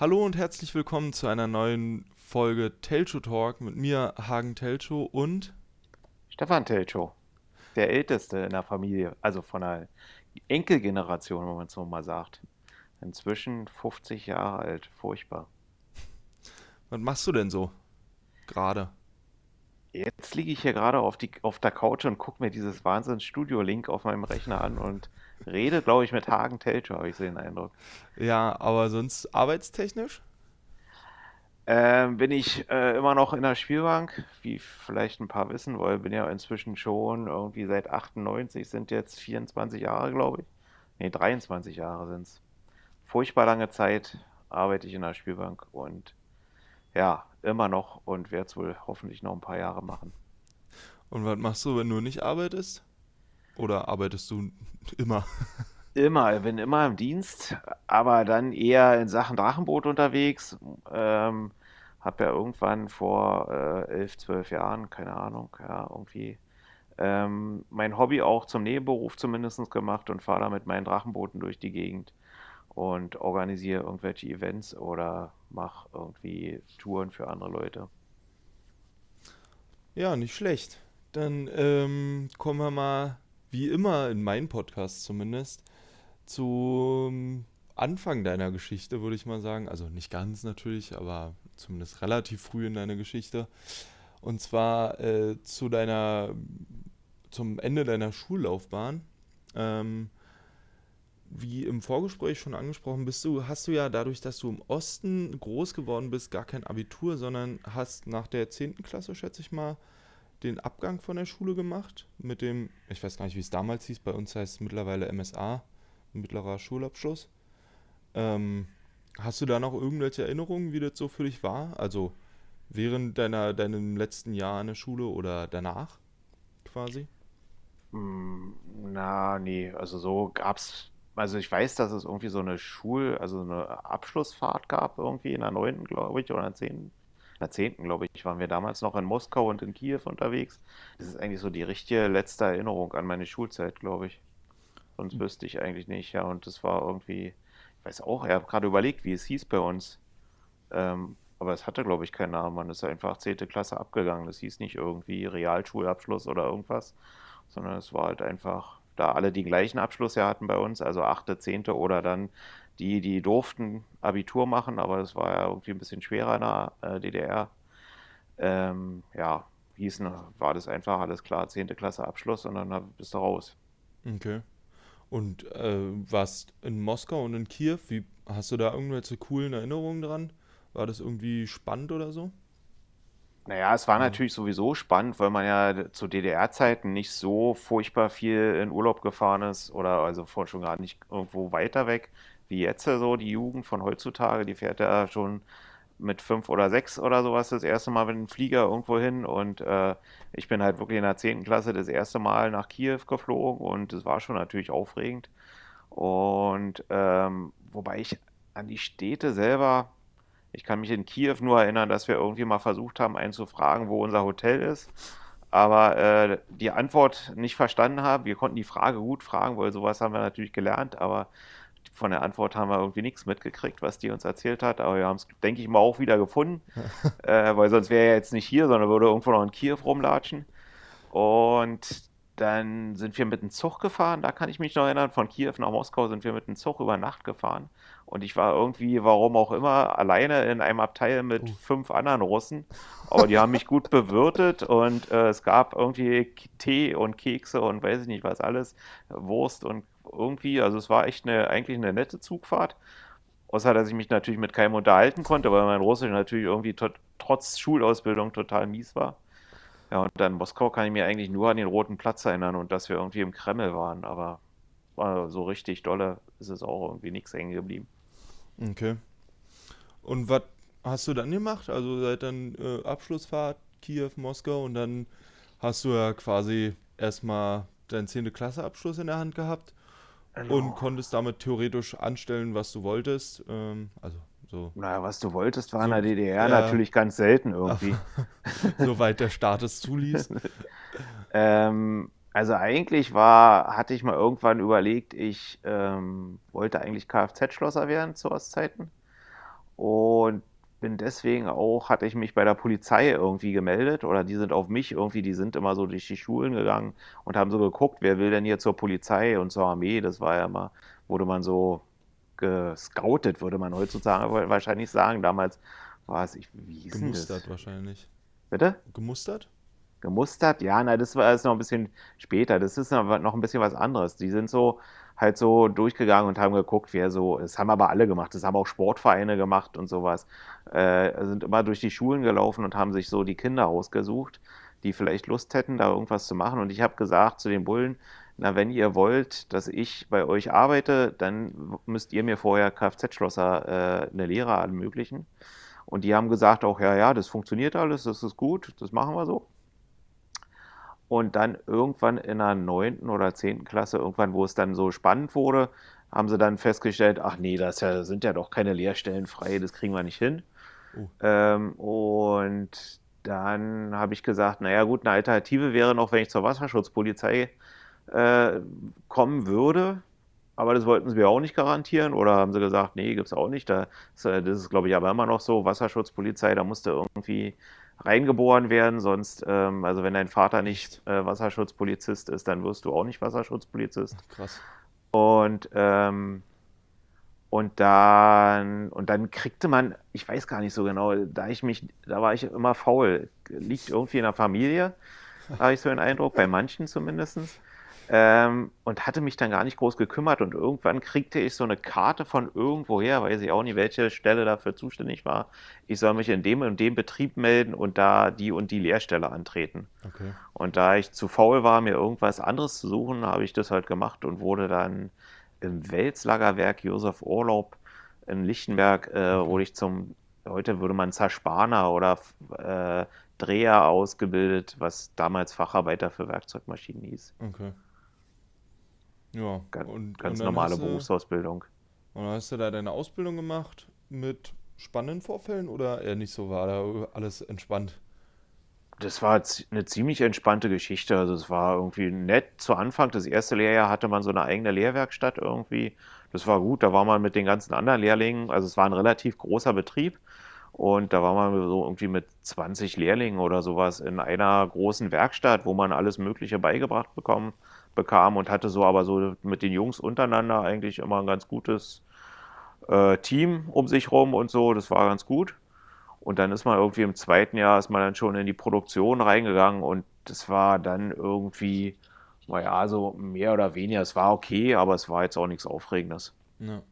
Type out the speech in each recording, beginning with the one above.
Hallo und herzlich willkommen zu einer neuen Folge Telcho Talk mit mir, Hagen Telcho und Stefan Telcho, der Älteste in der Familie, also von der Enkelgeneration, wenn man es so mal sagt. Inzwischen 50 Jahre alt, furchtbar. Was machst du denn so gerade? Jetzt liege ich hier gerade auf, auf der Couch und gucke mir dieses Wahnsinns-Studio-Link auf meinem Rechner an und rede, glaube ich, mit Hagen Telcho, habe ich so den Eindruck. Ja, aber sonst arbeitstechnisch? Ähm, bin ich äh, immer noch in der Spielbank, wie vielleicht ein paar wissen, weil ich bin ja inzwischen schon irgendwie seit 98, sind jetzt 24 Jahre, glaube ich. Ne, 23 Jahre sind es. Furchtbar lange Zeit arbeite ich in der Spielbank und ja, immer noch und werde es wohl hoffentlich noch ein paar Jahre machen. Und was machst du, wenn du nicht arbeitest? Oder arbeitest du immer? Immer, ich bin immer im Dienst, aber dann eher in Sachen Drachenboot unterwegs. Ähm, hab ja irgendwann vor äh, elf, zwölf Jahren, keine Ahnung, ja, irgendwie ähm, mein Hobby auch zum Nebenberuf zumindest gemacht und fahre da mit meinen Drachenbooten durch die Gegend und organisiere irgendwelche Events oder mache irgendwie Touren für andere Leute. Ja, nicht schlecht. Dann ähm, kommen wir mal, wie immer in meinem Podcast zumindest, zum Anfang deiner Geschichte, würde ich mal sagen. Also nicht ganz natürlich, aber zumindest relativ früh in deiner Geschichte. Und zwar äh, zu deiner, zum Ende deiner Schullaufbahn. Ähm, wie im Vorgespräch schon angesprochen, bist du, hast du ja dadurch, dass du im Osten groß geworden bist, gar kein Abitur, sondern hast nach der 10. Klasse, schätze ich mal, den Abgang von der Schule gemacht. Mit dem, ich weiß gar nicht, wie es damals hieß, bei uns heißt es mittlerweile MSA, mittlerer Schulabschluss. Ähm, hast du da noch irgendwelche Erinnerungen, wie das so für dich war? Also während deiner, deinem letzten Jahr in der Schule oder danach quasi? Hm, na, nee, also so gab's also ich weiß, dass es irgendwie so eine Schul-, also eine Abschlussfahrt gab irgendwie in der 9., glaube ich, oder in der 10. 10. glaube ich, waren wir damals noch in Moskau und in Kiew unterwegs. Das ist eigentlich so die richtige letzte Erinnerung an meine Schulzeit, glaube ich. Sonst hm. wüsste ich eigentlich nicht, ja. Und das war irgendwie, ich weiß auch, ich habe gerade überlegt, wie es hieß bei uns. Ähm, aber es hatte, glaube ich, keinen Namen. Man ist einfach 10. Klasse abgegangen. Das hieß nicht irgendwie Realschulabschluss oder irgendwas, sondern es war halt einfach da alle die gleichen Abschlüsse hatten bei uns, also 8., 10. oder dann die, die durften Abitur machen, aber das war ja irgendwie ein bisschen schwerer in der äh, DDR. Ähm, ja, hießen, war das einfach alles klar, 10. Klasse Abschluss und dann bist du raus. Okay. Und äh, warst in Moskau und in Kiew, wie, hast du da irgendwelche coolen Erinnerungen dran? War das irgendwie spannend oder so? Naja, es war natürlich sowieso spannend, weil man ja zu DDR-Zeiten nicht so furchtbar viel in Urlaub gefahren ist oder also vor schon gar nicht irgendwo weiter weg wie jetzt so. Die Jugend von heutzutage, die fährt ja schon mit fünf oder sechs oder sowas das erste Mal mit dem Flieger irgendwo hin und äh, ich bin halt wirklich in der zehnten Klasse das erste Mal nach Kiew geflogen und es war schon natürlich aufregend. Und ähm, wobei ich an die Städte selber ich kann mich in Kiew nur erinnern, dass wir irgendwie mal versucht haben, einen zu fragen, wo unser Hotel ist, aber äh, die Antwort nicht verstanden haben. Wir konnten die Frage gut fragen, weil sowas haben wir natürlich gelernt, aber von der Antwort haben wir irgendwie nichts mitgekriegt, was die uns erzählt hat. Aber wir haben es, denke ich mal, auch wieder gefunden, äh, weil sonst wäre er jetzt nicht hier, sondern würde irgendwo noch in Kiew rumlatschen. Und dann sind wir mit dem Zug gefahren, da kann ich mich noch erinnern. Von Kiew nach Moskau sind wir mit dem Zug über Nacht gefahren. Und ich war irgendwie, warum auch immer, alleine in einem Abteil mit uh. fünf anderen Russen. Aber die haben mich gut bewirtet und äh, es gab irgendwie Tee und Kekse und weiß ich nicht was alles, Wurst und irgendwie, also es war echt eine, eigentlich eine nette Zugfahrt. Außer, dass ich mich natürlich mit keinem unterhalten konnte, weil mein Russisch natürlich irgendwie trotz Schulausbildung total mies war. Ja, und dann Moskau kann ich mir eigentlich nur an den Roten Platz erinnern und dass wir irgendwie im Kreml waren, aber so richtig dolle ist es auch irgendwie nichts hängen geblieben. Okay. Und was hast du dann gemacht? Also seit dann äh, Abschlussfahrt Kiew, Moskau und dann hast du ja quasi erstmal deinen 10. Klasse Abschluss in der Hand gehabt genau. und konntest damit theoretisch anstellen, was du wolltest. Ähm, also so. Naja, was du wolltest, war so, in der DDR ja, natürlich ganz selten irgendwie. Soweit der Staat es zuließ. ähm, also eigentlich war, hatte ich mal irgendwann überlegt, ich ähm, wollte eigentlich Kfz-Schlosser werden zu Ostzeiten. Und bin deswegen auch, hatte ich mich bei der Polizei irgendwie gemeldet oder die sind auf mich irgendwie, die sind immer so durch die Schulen gegangen und haben so geguckt, wer will denn hier zur Polizei und zur Armee. Das war ja immer, wurde man so gescoutet, würde man heutzutage wahrscheinlich sagen. Damals war es, ich, wie hieß Gemustert das? wahrscheinlich. Bitte? Gemustert? Gemustert? Ja, nein, das war jetzt noch ein bisschen später. Das ist noch ein bisschen was anderes. Die sind so halt so durchgegangen und haben geguckt, wer so, das haben aber alle gemacht, das haben auch Sportvereine gemacht und sowas, äh, sind immer durch die Schulen gelaufen und haben sich so die Kinder ausgesucht, die vielleicht Lust hätten, da irgendwas zu machen. Und ich habe gesagt zu den Bullen, na, wenn ihr wollt, dass ich bei euch arbeite, dann müsst ihr mir vorher Kfz-Schlosser äh, eine Lehre ermöglichen. Und die haben gesagt auch, ja, ja, das funktioniert alles, das ist gut, das machen wir so. Und dann irgendwann in der neunten oder zehnten Klasse, irgendwann, wo es dann so spannend wurde, haben sie dann festgestellt, ach nee, das ja, sind ja doch keine Lehrstellen frei, das kriegen wir nicht hin. Uh. Ähm, und dann habe ich gesagt, naja gut, eine Alternative wäre noch, wenn ich zur Wasserschutzpolizei äh, kommen würde. Aber das wollten sie mir auch nicht garantieren. Oder haben sie gesagt, nee, gibt es auch nicht. Da, das ist, glaube ich, aber immer noch so. Wasserschutzpolizei, da musste irgendwie reingeboren werden. Sonst, ähm, also wenn dein Vater nicht äh, Wasserschutzpolizist ist, dann wirst du auch nicht Wasserschutzpolizist. Krass. Und, ähm, und dann, und dann kriegte man, ich weiß gar nicht so genau, da ich mich, da war ich immer faul. Liegt irgendwie in der Familie, habe ich so den Eindruck, bei manchen zumindest. Ähm, und hatte mich dann gar nicht groß gekümmert. Und irgendwann kriegte ich so eine Karte von irgendwoher, weiß ich auch nicht, welche Stelle dafür zuständig war. Ich soll mich in dem und dem Betrieb melden und da die und die Lehrstelle antreten. Okay. Und da ich zu faul war, mir irgendwas anderes zu suchen, habe ich das halt gemacht und wurde dann im Welslagerwerk Josef Urlaub in Lichtenberg, äh, okay. wurde ich zum, heute würde man Zerspaner oder äh, Dreher ausgebildet, was damals Facharbeiter für Werkzeugmaschinen hieß. Okay. Ja, ganz, und, ganz und normale du, Berufsausbildung. Und dann hast du da deine Ausbildung gemacht mit spannenden Vorfällen oder eher nicht so? War da alles entspannt? Das war eine ziemlich entspannte Geschichte. Also es war irgendwie nett zu Anfang. Das erste Lehrjahr hatte man so eine eigene Lehrwerkstatt irgendwie. Das war gut. Da war man mit den ganzen anderen Lehrlingen. Also es war ein relativ großer Betrieb. Und da war man so irgendwie mit 20 Lehrlingen oder sowas in einer großen Werkstatt, wo man alles Mögliche beigebracht bekommen bekam und hatte so aber so mit den Jungs untereinander eigentlich immer ein ganz gutes äh, Team um sich rum und so. Das war ganz gut. Und dann ist man irgendwie im zweiten Jahr, ist man dann schon in die Produktion reingegangen und das war dann irgendwie, naja, so mehr oder weniger, es war okay, aber es war jetzt auch nichts Aufregendes. Ja.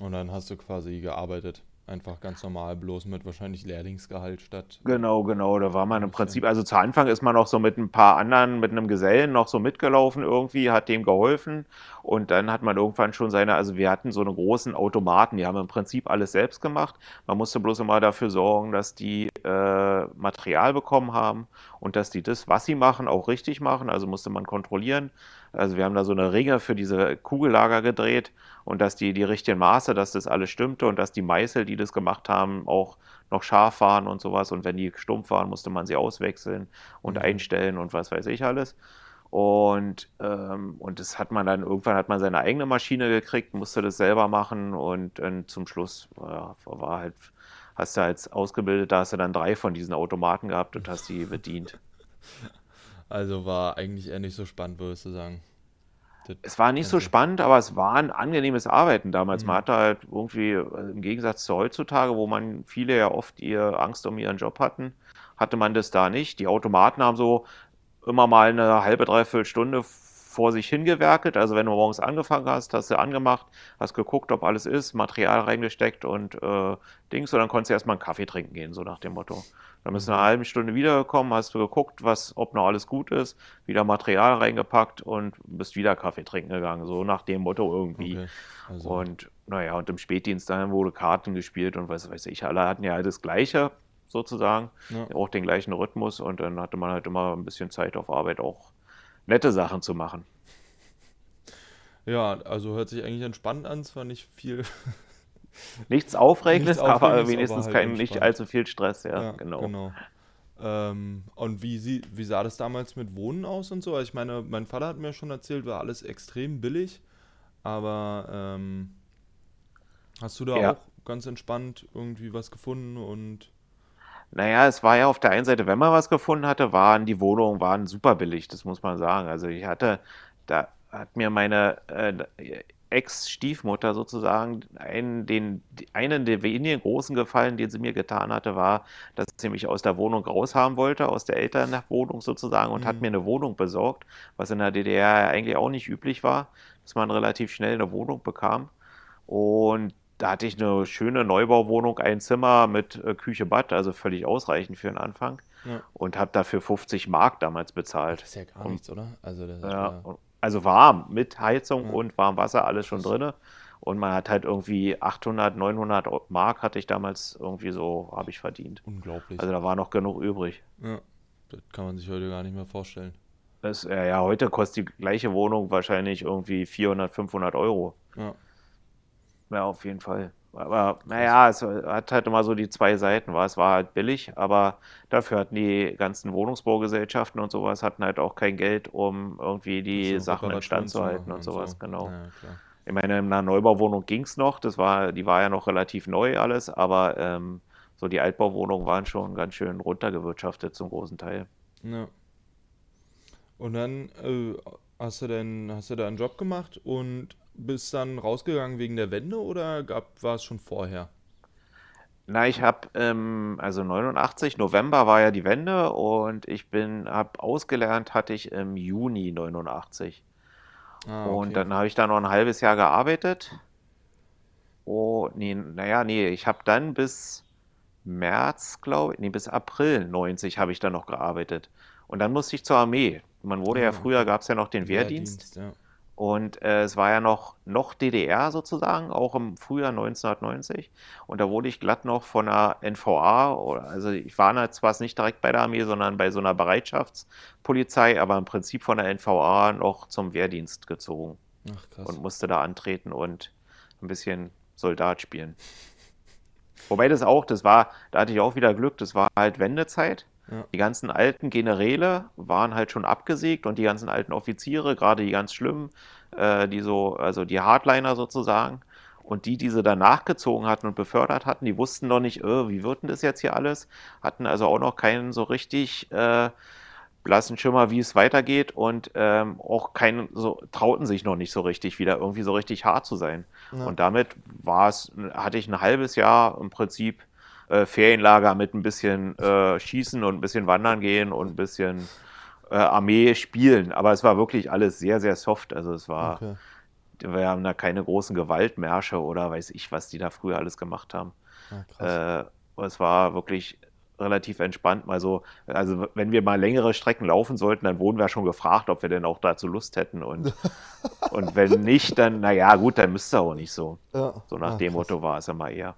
Und dann hast du quasi gearbeitet. Einfach ganz normal, bloß mit wahrscheinlich Lehrlingsgehalt statt. Genau, genau. Da war man im Prinzip, also zu Anfang ist man noch so mit ein paar anderen, mit einem Gesellen noch so mitgelaufen irgendwie, hat dem geholfen. Und dann hat man irgendwann schon seine, also wir hatten so einen großen Automaten, die haben im Prinzip alles selbst gemacht. Man musste bloß immer dafür sorgen, dass die äh, Material bekommen haben und dass die das, was sie machen, auch richtig machen. Also musste man kontrollieren. Also wir haben da so eine Ringe für diese Kugellager gedreht und dass die die richtigen Maße, dass das alles stimmte und dass die Meißel, die das gemacht haben, auch noch scharf waren und sowas. Und wenn die stumpf waren, musste man sie auswechseln und mhm. einstellen und was weiß ich alles. Und, ähm, und das hat man dann, irgendwann hat man seine eigene Maschine gekriegt, musste das selber machen und, und zum Schluss ja, war halt, hast du als Ausgebildeter, hast du dann drei von diesen Automaten gehabt und hast die bedient. Also war eigentlich eher nicht so spannend, würdest du sagen. Das es war nicht so spannend, aber es war ein angenehmes Arbeiten damals. Mhm. Man hatte halt irgendwie, also im Gegensatz zu heutzutage, wo man viele ja oft ihr Angst um ihren Job hatten, hatte man das da nicht. Die Automaten haben so immer mal eine halbe, dreiviertel Stunde vor sich hingewerkelt. Also wenn du morgens angefangen hast, hast du angemacht, hast geguckt, ob alles ist, Material reingesteckt und äh, Dings, und dann konntest du erstmal einen Kaffee trinken gehen, so nach dem Motto. Dann bist du eine halbe Stunde wiedergekommen, hast du geguckt, was, ob noch alles gut ist, wieder Material reingepackt und bist wieder Kaffee trinken gegangen, so nach dem Motto irgendwie. Okay. Also. Und naja, und im Spätdienst dann wurde Karten gespielt und was weiß ich, alle hatten ja das Gleiche sozusagen, ja. auch den gleichen Rhythmus und dann hatte man halt immer ein bisschen Zeit auf Arbeit auch nette Sachen zu machen. Ja, also hört sich eigentlich entspannt an, zwar nicht viel. Nichts Aufregendes, Nichts Aufregendes aber wenigstens aber halt kein, nicht allzu viel Stress, ja, ja genau. genau. Ähm, und wie, sie, wie sah das damals mit Wohnen aus und so? Also ich meine, mein Vater hat mir schon erzählt, war alles extrem billig, aber ähm, hast du da ja. auch ganz entspannt irgendwie was gefunden und. Naja, es war ja auf der einen Seite, wenn man was gefunden hatte, waren die Wohnungen waren super billig, das muss man sagen. Also ich hatte, da hat mir meine äh, Ex-Stiefmutter sozusagen einen, den, einen der wenigen großen Gefallen, den sie mir getan hatte, war, dass sie mich aus der Wohnung raushaben wollte, aus der Elternwohnung sozusagen, und mhm. hat mir eine Wohnung besorgt, was in der DDR eigentlich auch nicht üblich war, dass man relativ schnell eine Wohnung bekam. Und da hatte ich eine schöne Neubauwohnung, ein Zimmer mit äh, Küche, Bad, also völlig ausreichend für den Anfang. Ja. Und habe dafür 50 Mark damals bezahlt. Das ist ja gar und, nichts, oder? Also, ja, ja also warm, mit Heizung ja. und Warmwasser, alles schon drin. Und man hat halt irgendwie 800, 900 Mark hatte ich damals irgendwie so, habe ich verdient. Unglaublich. Also da war noch genug übrig. Ja, das kann man sich heute gar nicht mehr vorstellen. Das, ja, ja, heute kostet die gleiche Wohnung wahrscheinlich irgendwie 400, 500 Euro. Ja. Ja, auf jeden Fall. Aber naja, es hat halt immer so die zwei Seiten. War. Es war halt billig, aber dafür hatten die ganzen Wohnungsbaugesellschaften und sowas hatten halt auch kein Geld, um irgendwie die Sachen in Stand zu halten und, sowas, so. genau. Ja, ich meine, in einer Neubauwohnung ging es noch, das war, die war ja noch relativ neu alles, aber ähm, so die Altbauwohnungen waren schon ganz schön runtergewirtschaftet zum großen Teil. Ja. Und dann äh, hast du denn, hast du da einen Job gemacht und bist dann rausgegangen wegen der Wende oder gab, war es schon vorher? Na, ich habe, ähm, also 89, November war ja die Wende und ich bin, habe ausgelernt, hatte ich im Juni 89. Ah, okay. Und dann habe ich da noch ein halbes Jahr gearbeitet. Oh, nee, naja, nee, ich habe dann bis März, glaube ich, nee, bis April 90 habe ich dann noch gearbeitet. Und dann musste ich zur Armee. Man wurde ah, ja früher, gab es ja noch den Wehrdienst. Wehrdienst ja. Und äh, es war ja noch, noch DDR sozusagen, auch im Frühjahr 1990. Und da wurde ich glatt noch von der NVA, also ich war zwar nicht direkt bei der Armee, sondern bei so einer Bereitschaftspolizei, aber im Prinzip von der NVA noch zum Wehrdienst gezogen. Ach, krass. Und musste da antreten und ein bisschen Soldat spielen. Wobei das auch, das war, da hatte ich auch wieder Glück, das war halt Wendezeit. Ja. Die ganzen alten Generäle waren halt schon abgesägt und die ganzen alten Offiziere, gerade die ganz schlimmen, äh, die so, also die Hardliner sozusagen, und die, die sie dann nachgezogen hatten und befördert hatten, die wussten noch nicht, äh, wie wird denn das jetzt hier alles? Hatten also auch noch keinen so richtig äh, blassen Schimmer, wie es weitergeht und ähm, auch keinen, so trauten sich noch nicht so richtig wieder irgendwie so richtig hart zu sein. Ja. Und damit war es, hatte ich ein halbes Jahr im Prinzip äh, Ferienlager mit ein bisschen äh, Schießen und ein bisschen Wandern gehen und ein bisschen äh, Armee spielen. Aber es war wirklich alles sehr, sehr soft. Also es war, okay. wir haben da keine großen Gewaltmärsche oder weiß ich, was die da früher alles gemacht haben. Ja, äh, es war wirklich relativ entspannt. Mal so, also wenn wir mal längere Strecken laufen sollten, dann wurden wir schon gefragt, ob wir denn auch dazu Lust hätten. Und, und wenn nicht, dann, naja, gut, dann müsste auch nicht so. Ja. So nach ja, dem Motto war es immer eher.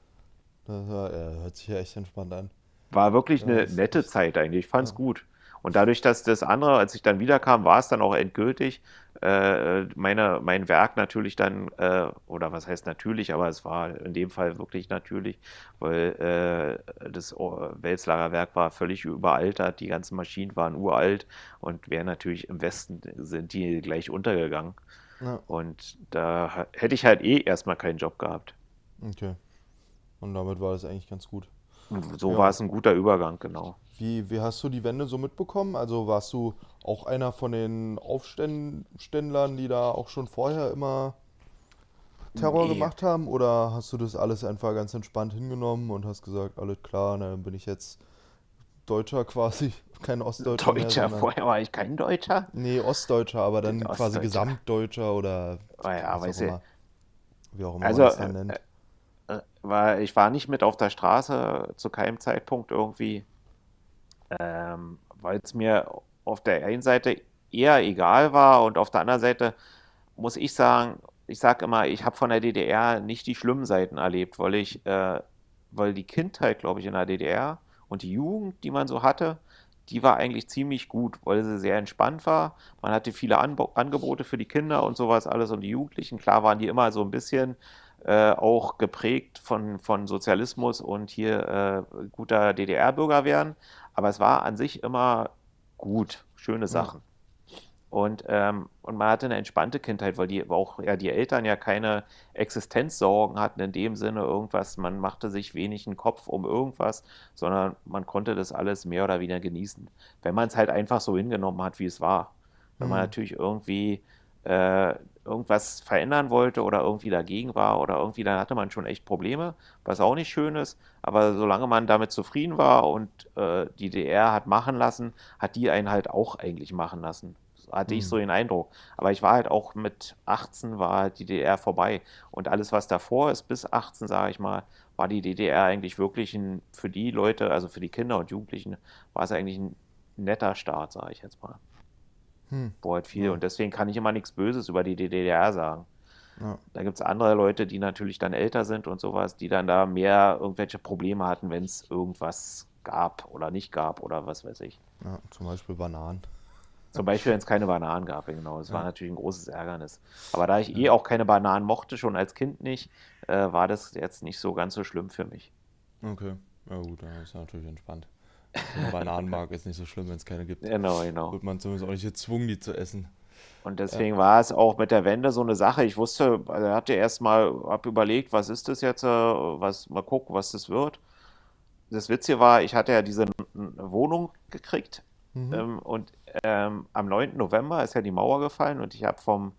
Das war, ja, hört sich ja echt entspannt an. War wirklich eine ja, nette Zeit eigentlich. Ich fand es ja. gut. Und dadurch, dass das andere, als ich dann wiederkam, war es dann auch endgültig. Äh, meine, mein Werk natürlich dann, äh, oder was heißt natürlich, aber es war in dem Fall wirklich natürlich, weil äh, das Welslagerwerk war völlig überaltert, die ganzen Maschinen waren uralt und wären natürlich im Westen sind die gleich untergegangen. Ja. Und da hätte ich halt eh erstmal keinen Job gehabt. Okay. Und damit war das eigentlich ganz gut. So ja. war es ein guter Übergang, genau. Wie, wie hast du die Wende so mitbekommen? Also warst du auch einer von den Aufständlern, die da auch schon vorher immer Terror nee. gemacht haben? Oder hast du das alles einfach ganz entspannt hingenommen und hast gesagt, alles klar, dann bin ich jetzt Deutscher quasi, kein Ostdeutscher Deutscher, mehr, vorher war ich kein Deutscher? Nee, Ostdeutscher, aber dann quasi Gesamtdeutscher oder oh ja, weiß ich. wie auch immer also, man das dann nennt. Weil ich war nicht mit auf der Straße zu keinem Zeitpunkt irgendwie, ähm, weil es mir auf der einen Seite eher egal war und auf der anderen Seite muss ich sagen, ich sage immer, ich habe von der DDR nicht die schlimmen Seiten erlebt, weil ich, äh, weil die Kindheit, glaube ich, in der DDR und die Jugend, die man so hatte, die war eigentlich ziemlich gut, weil sie sehr entspannt war. Man hatte viele Anb Angebote für die Kinder und sowas alles und die Jugendlichen. Klar waren die immer so ein bisschen äh, auch geprägt von, von Sozialismus und hier äh, guter DDR-Bürger werden. Aber es war an sich immer gut, schöne Sachen. Und, ähm, und man hatte eine entspannte Kindheit, weil die auch ja, die Eltern ja keine Existenzsorgen hatten in dem Sinne, irgendwas, man machte sich wenig einen Kopf um irgendwas, sondern man konnte das alles mehr oder weniger genießen. Wenn man es halt einfach so hingenommen hat, wie es war. Wenn man Mhm. natürlich irgendwie äh, irgendwas verändern wollte oder irgendwie dagegen war oder irgendwie, dann hatte man schon echt Probleme, was auch nicht schön ist. Aber solange man damit zufrieden war und äh, die DR hat machen lassen, hat die einen halt auch eigentlich machen lassen. Hatte ich so Mhm. den Eindruck. Aber ich war halt auch mit 18 war halt die DDR vorbei. Und alles, was davor ist, bis 18, sage ich mal, war die DDR eigentlich wirklich ein, für die Leute, also für die Kinder und Jugendlichen, war es eigentlich ein netter Start, sage ich jetzt mal. Hm. Wo halt viel, Ja. und deswegen kann ich immer nichts Böses über die DDR sagen. Ja. Da gibt es andere Leute, die natürlich dann älter sind und sowas, die dann da mehr irgendwelche Probleme hatten, wenn es irgendwas gab oder nicht gab oder was weiß ich. ja, zum Beispiel Bananen. Zum Beispiel, wenn es keine Bananen gab, genau. Das war Ja. natürlich ein großes Ärgernis. Aber da ich eh auch keine Bananen mochte, schon als Kind nicht, äh, war das jetzt nicht so ganz so schlimm für mich. Okay. Ja gut, dann ist natürlich entspannt. Wenn man Bananen mag, ist nicht so schlimm, wenn es keine gibt. Genau, genau. Wird man zumindest auch nicht gezwungen, die zu essen. Und deswegen war es auch mit der Wende so eine Sache. Ich wusste, also hatte erst mal, hab überlegt, was ist das jetzt, äh, was, mal gucken, was das wird. Das Witzige war, ich hatte ja diese Wohnung gekriegt Mhm. ähm, und ähm, am 9. November ist ja die Mauer gefallen und ich habe vom,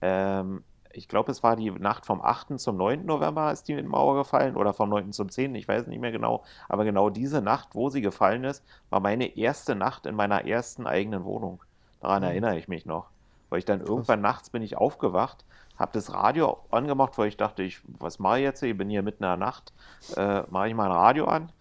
ähm, ich glaube, es war die Nacht vom 8. zum 9. November ist die Mauer gefallen oder vom 9. zum 10. Ich weiß nicht mehr genau, aber genau diese Nacht, wo sie gefallen ist, war meine erste Nacht in meiner ersten eigenen Wohnung. Daran Mhm. erinnere ich mich noch. Weil ich dann Krass. irgendwann nachts bin ich aufgewacht, habe das Radio angemacht, weil ich dachte, ich, was mache ich jetzt? hier? Ich bin hier mitten in der Nacht, äh, mache ich mal ein Radio an.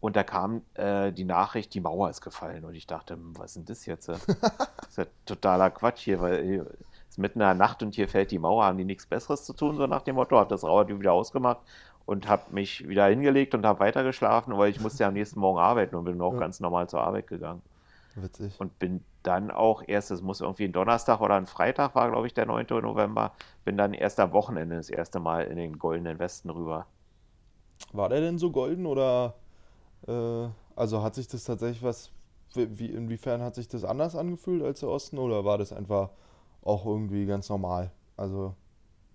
Und da kam äh, die Nachricht, die Mauer ist gefallen. Und ich dachte, hm, was ist denn das jetzt? Das ist ja totaler Quatsch hier, weil hier ist mitten in der Nacht und hier fällt die Mauer. Haben die nichts Besseres zu tun, so nach dem Motto? Habe das Radio wieder ausgemacht und habe mich wieder hingelegt und habe weitergeschlafen, weil ich musste ja am nächsten Morgen arbeiten und bin auch Ja. ganz normal zur Arbeit gegangen. Witzig. Und bin dann auch erst, es muss irgendwie ein Donnerstag oder ein Freitag war, glaube ich, der 9. November, bin dann erst am Wochenende das erste Mal in den Goldenen Westen rüber. War der denn so golden oder äh, also hat sich das tatsächlich was, wie- inwiefern hat sich das anders angefühlt als der Osten oder war das einfach auch irgendwie ganz normal? Also,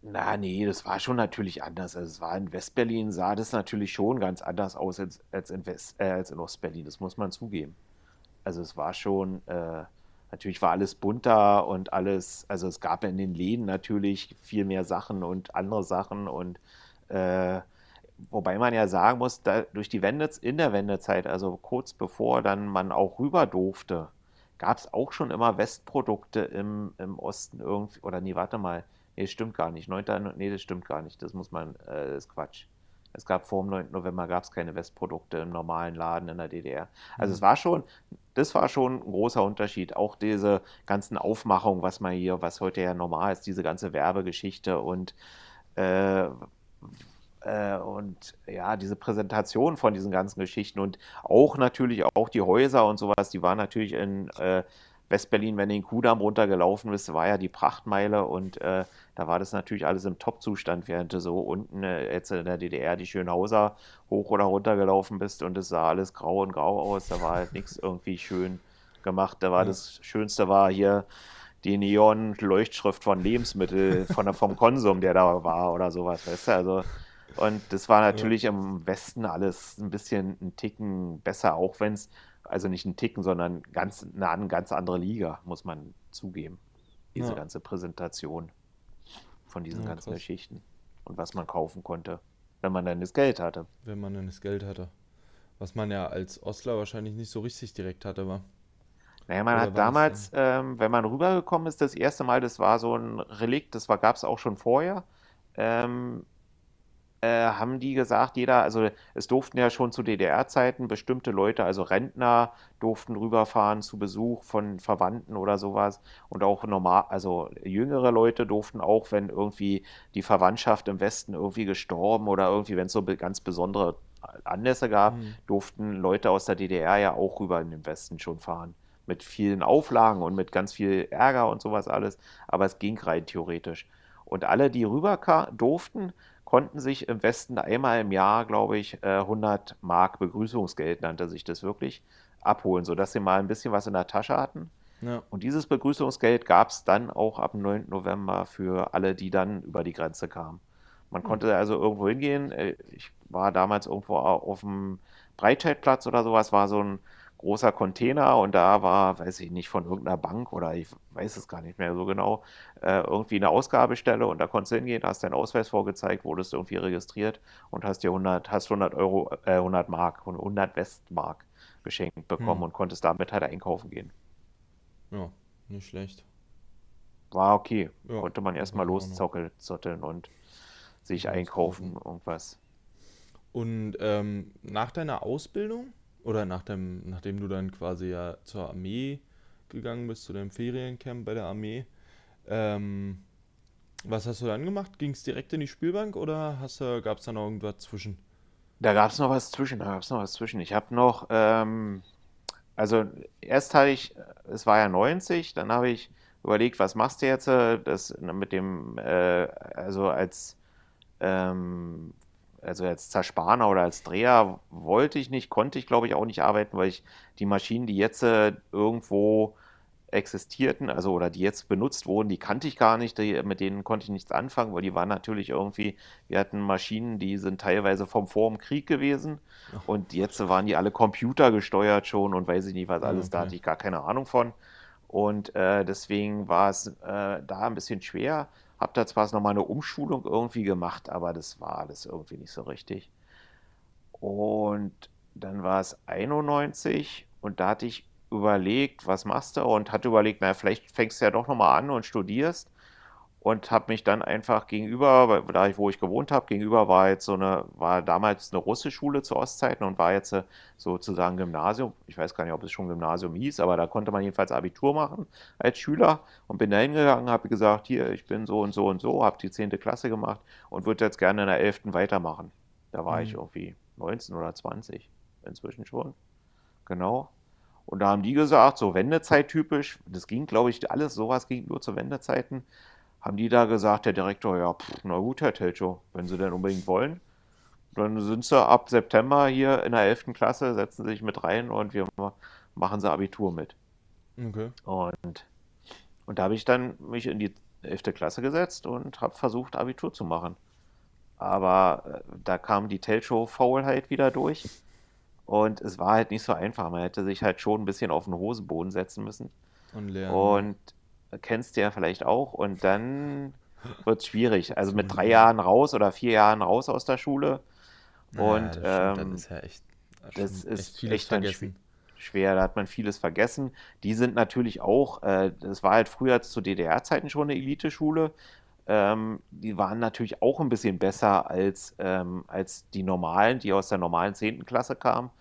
Na, nee, das war schon natürlich anders. Also es war in Westberlin, sah das natürlich schon ganz anders aus als, als in West, äh, als in Ostberlin, das muss man zugeben. Also es war schon, äh, natürlich war alles bunter und alles, also es gab in den Läden natürlich viel mehr Sachen und andere Sachen und äh, wobei man ja sagen muss, da, durch die Wende, in der Wendezeit, also kurz bevor dann man auch rüber durfte, gab es auch schon immer Westprodukte im, im Osten irgendwie, oder nee, warte mal, nee, das stimmt gar nicht, 9. nee, das stimmt gar nicht, das muss man, äh, das ist Quatsch. Es gab vor dem 9. November gab es keine Westprodukte im normalen Laden in der DDR. Also es war schon, das war schon ein großer Unterschied. Auch diese ganzen Aufmachungen, was man hier, was heute ja normal ist, diese ganze Werbegeschichte und äh, äh, und ja, diese Präsentation von diesen ganzen Geschichten und auch natürlich auch die Häuser und sowas, die waren natürlich in äh, Westberlin, wenn du den Kudamm runtergelaufen bist, war ja die Prachtmeile und äh, da war das natürlich alles im Top-Zustand, während du so unten äh, jetzt in der DDR die Schönhauser hoch oder runter gelaufen bist und es sah alles grau und grau aus, da war halt nichts irgendwie schön gemacht. Da war Ja. das Schönste war hier die Neon-Leuchtschrift von Lebensmittel, von vom Konsum, der da war oder sowas, weißt du, also und das war natürlich im Westen alles ein bisschen ein Ticken besser, auch wenn es, also nicht ein Ticken, sondern ganz, eine an- ganz andere Liga, muss man zugeben. Diese Ja. ganze Präsentation von diesen Ja, ganzen krass. Geschichten und was man kaufen konnte, wenn man dann das Geld hatte. wenn man dann das Geld hatte. Was man ja als Ostler wahrscheinlich nicht so richtig direkt hatte, war. Naja, man Oder hat damals, ähm, wenn man rübergekommen ist, das erste Mal, das war so ein Relikt, das gab es auch schon vorher, ähm, äh, haben die gesagt, jeder, also es durften ja schon zu DDR-Zeiten bestimmte Leute, also Rentner, durften rüberfahren zu Besuch von Verwandten oder sowas. Und auch normal, also jüngere Leute durften auch, wenn irgendwie die Verwandtschaft im Westen irgendwie gestorben oder irgendwie, wenn es so ganz besondere Anlässe gab, Mhm. durften Leute aus der DDR ja auch rüber in den Westen schon fahren. Mit vielen Auflagen und mit ganz viel Ärger und sowas alles. Aber es ging rein theoretisch. Und alle, die rüber durften, konnten sich im Westen einmal im Jahr, glaube ich, äh, 100 Mark Begrüßungsgeld, nannte sich das wirklich, abholen, sodass sie mal ein bisschen was in der Tasche hatten. Ja. Und dieses Begrüßungsgeld gab es dann auch ab dem 9. November für alle, die dann über die Grenze kamen. Man hm. konnte also irgendwo hingehen. Äh, ich war damals irgendwo auf dem Breitscheidplatz oder sowas, war so ein großer Container und da war, weiß ich nicht, von irgendeiner Bank oder ich weiß es gar nicht mehr so genau, äh, irgendwie eine Ausgabestelle und da konntest du hingehen, hast deinen Ausweis vorgezeigt, wurdest irgendwie registriert und hast dir 100, hast 100 Euro, äh, 100 Mark, 100 Westmark geschenkt bekommen hm. und konntest damit halt einkaufen gehen. Ja, nicht schlecht. War okay. Ja, Konnte man erstmal loszotteln und sich einkaufen, irgendwas. Und ähm, nach deiner Ausbildung oder nach dem, nachdem du dann quasi ja zur Armee gegangen bist, zu deinem Feriencamp bei der Armee, ähm, was hast du dann gemacht? Ging es direkt in die Spielbank oder gab es da noch irgendwas zwischen? Da gab es noch was zwischen, da gab es noch was zwischen. Ich habe noch, ähm, also erst hatte ich, es war ja 90, dann habe ich überlegt, was machst du jetzt? Das mit dem, äh, also als ähm, also als Zerspaner oder als Dreher wollte ich nicht, konnte ich glaube ich auch nicht arbeiten, weil ich die Maschinen, die jetzt äh, irgendwo existierten, also oder die jetzt benutzt wurden, die kannte ich gar nicht, die, mit denen konnte ich nichts anfangen, weil die waren natürlich irgendwie, wir hatten Maschinen, die sind teilweise vom vor dem Krieg gewesen Ach. und jetzt waren die alle computergesteuert schon und weiß ich nicht was alles, okay. da hatte ich gar keine Ahnung von und äh, deswegen war es äh, da ein bisschen schwer. Hab da zwar nochmal eine Umschulung irgendwie gemacht, aber das war alles irgendwie nicht so richtig. Und dann war es 91 und da hatte ich überlegt, was machst du? Und hatte überlegt, naja, vielleicht fängst du ja doch nochmal an und studierst und habe mich dann einfach gegenüber, da ich, wo ich gewohnt habe, gegenüber war jetzt so eine, war damals eine russische Schule zu Ostzeiten und war jetzt äh, sozusagen Gymnasium. Ich weiß gar nicht, ob es schon Gymnasium hieß, aber da konnte man jedenfalls Abitur machen als Schüler und bin da hingegangen, habe gesagt, hier, ich bin so und so und so, habe die 10. Klasse gemacht und würde jetzt gerne in der 11. weitermachen. Da war mhm. ich irgendwie 19 oder 20, inzwischen schon. Genau. Und da haben die gesagt, so Wendezeit typisch, das ging, glaube ich, alles, sowas ging nur zu Wendezeiten haben die da gesagt, der Direktor, ja, pff, na gut, Herr Telcho, wenn Sie denn unbedingt wollen, dann sind Sie ab September hier in der 11. Klasse, setzen Sie sich mit rein und wir machen Sie Abitur mit. Okay. Und, und da habe ich dann mich in die 11. Klasse gesetzt und habe versucht, Abitur zu machen. Aber äh, da kam die Telcho-Faulheit wieder durch. Und es war halt nicht so einfach. Man hätte sich halt schon ein bisschen auf den Hosenboden setzen müssen. Und lernen. Und kennst du ja vielleicht auch. Und dann wird es schwierig. Also mit drei Jahren raus oder vier Jahren raus aus der Schule. Und ja, das, ähm, ist ja echt, das ist echt, echt dann schwer. Da hat man vieles vergessen. Die sind natürlich auch, äh, das war halt früher zu DDR-Zeiten schon eine Eliteschule. Ähm, die waren natürlich auch ein bisschen besser als, ähm, als die normalen, die aus der normalen 10. Klasse kamen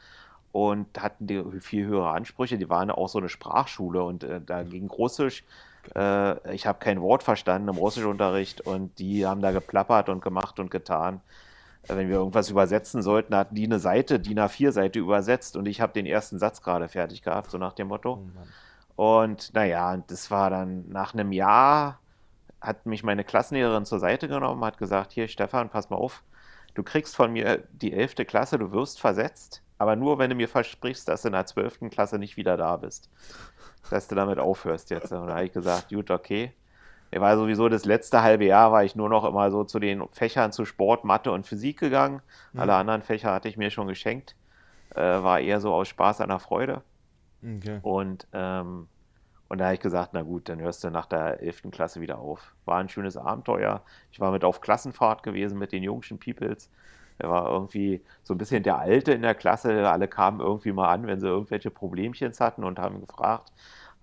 und hatten die viel höhere Ansprüche. Die waren auch so eine Sprachschule und äh, da ging Russisch äh, ich habe kein Wort verstanden im Russischunterricht und die haben da geplappert und gemacht und getan. Äh, wenn wir irgendwas übersetzen sollten, hatten die eine Seite, DIN A4-Seite übersetzt und ich habe den ersten Satz gerade fertig gehabt, so nach dem Motto. Oh und naja, das war dann nach einem Jahr, hat mich meine Klassenlehrerin zur Seite genommen, hat gesagt, hier Stefan, pass mal auf, du kriegst von mir die 11. Klasse, du wirst versetzt, aber nur, wenn du mir versprichst, dass du in der 12. Klasse nicht wieder da bist dass du damit aufhörst jetzt. Und da habe ich gesagt, gut, okay. Er war sowieso das letzte halbe Jahr, war ich nur noch immer so zu den Fächern zu Sport, Mathe und Physik gegangen. Mhm. Alle anderen Fächer hatte ich mir schon geschenkt. Äh, war eher so aus Spaß an der Freude. Okay. Und, ähm, und da habe ich gesagt, na gut, dann hörst du nach der 11. Klasse wieder auf. War ein schönes Abenteuer. Ich war mit auf Klassenfahrt gewesen mit den jungschen Peoples. Er war irgendwie so ein bisschen der Alte in der Klasse. Alle kamen irgendwie mal an, wenn sie irgendwelche Problemchens hatten und haben gefragt,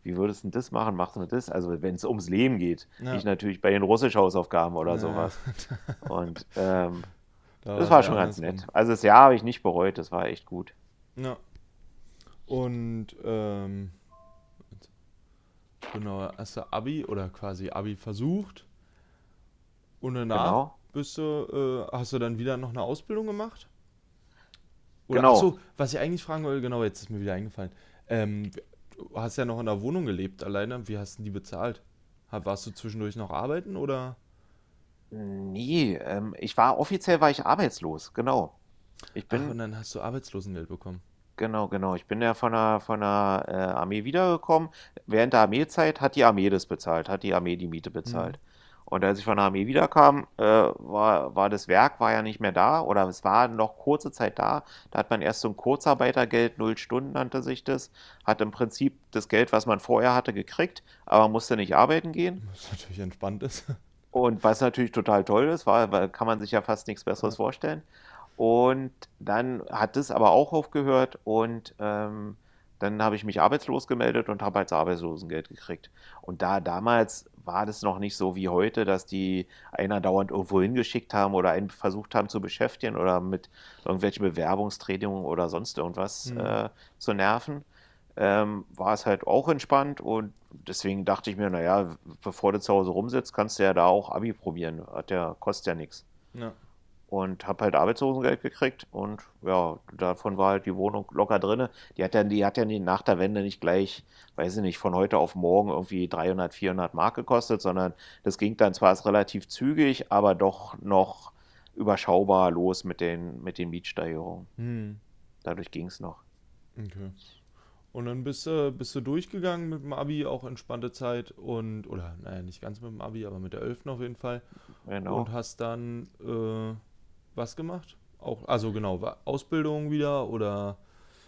wie würdest du das machen? Machst du das? Also wenn es ums Leben geht. Ja. Nicht natürlich bei den Russisch-Hausaufgaben oder ja. sowas. Und ähm, da das war schon ganz nett. Also das Jahr habe ich nicht bereut, das war echt gut. Ja. Und ähm, genau, hast du Abi oder quasi Abi versucht und danach genau bist du, äh, hast du dann wieder noch eine Ausbildung gemacht? Oder, genau. Achso, was ich eigentlich fragen wollte, genau, jetzt ist mir wieder eingefallen. Ähm, du hast ja noch in der Wohnung gelebt alleine. Wie hast du die bezahlt? Warst du zwischendurch noch arbeiten oder? Nee, ähm, ich war offiziell war ich arbeitslos, genau. Ich bin. Ach, und dann hast du Arbeitslosengeld bekommen. Genau, genau. Ich bin ja von der, von der äh, Armee wiedergekommen. Während der Armeezeit hat die Armee das bezahlt, hat die Armee die Miete bezahlt. Mhm. Und als ich von der Armee wiederkam, äh, war, war das Werk war ja nicht mehr da oder es war noch kurze Zeit da. Da hat man erst so ein Kurzarbeitergeld, null Stunden nannte sich das, hat im Prinzip das Geld, was man vorher hatte, gekriegt, aber musste nicht arbeiten gehen. Was natürlich entspannt ist. Und was natürlich total toll ist, war, weil kann man sich ja fast nichts Besseres Ja. vorstellen. Und dann hat das aber auch aufgehört und ähm, dann habe ich mich arbeitslos gemeldet und habe als Arbeitslosengeld gekriegt. Und da damals war das noch nicht so wie heute, dass die einer dauernd irgendwo hingeschickt haben oder einen versucht haben zu beschäftigen oder mit irgendwelchen Bewerbungstrainings oder sonst irgendwas Mhm. äh, zu nerven. Ähm, war es halt auch entspannt und deswegen dachte ich mir, naja, bevor du zu Hause rumsitzt, kannst du ja da auch Abi probieren. Hat ja, kostet ja nichts Ja. Und habe halt Arbeitslosengeld gekriegt und ja, davon war halt die Wohnung locker drinne. Die hat ja, die hat ja nach der Wende nicht gleich, weiß ich nicht, von heute auf morgen irgendwie 300, 400 Mark gekostet, sondern das ging dann zwar relativ zügig, aber doch noch überschaubar los mit den, mit den Mietsteigerungen. Hm. Dadurch ging es noch. Okay. Und dann bist du, bist du durchgegangen mit dem Abi, auch entspannte Zeit und, oder naja, nicht ganz mit dem Abi, aber mit der 11. auf jeden Fall. Genau. Und hast dann äh, was gemacht? Auch, also genau, Ausbildung wieder oder?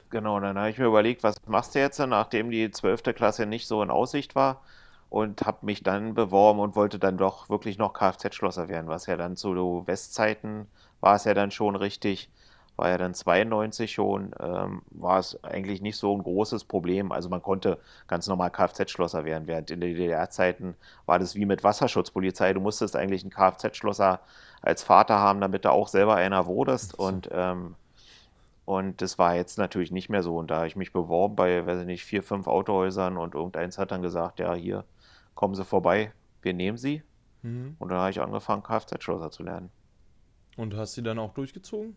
Genau, dann habe ich mir überlegt, was machst du jetzt, nachdem die zwölfte Klasse nicht so in Aussicht war? Und habe mich dann beworben und wollte dann doch wirklich noch Kfz-Schlosser werden, was ja dann zu Westzeiten war es ja dann schon richtig, war ja dann 92 schon, ähm, war es eigentlich nicht so ein großes Problem. Also man konnte ganz normal Kfz-Schlosser werden, während in den DDR-Zeiten war das wie mit Wasserschutzpolizei. Du musstest eigentlich einen Kfz-Schlosser als Vater haben, damit du auch selber einer wurdest und ähm, und das war jetzt natürlich nicht mehr so. Und da habe ich mich beworben bei, weiß ich nicht, vier, fünf Autohäusern und irgendeins hat dann gesagt, ja, hier, kommen Sie vorbei, wir nehmen Sie. Mhm. Und dann habe ich angefangen, Kfz-Schlosser zu lernen. Und hast die dann auch durchgezogen?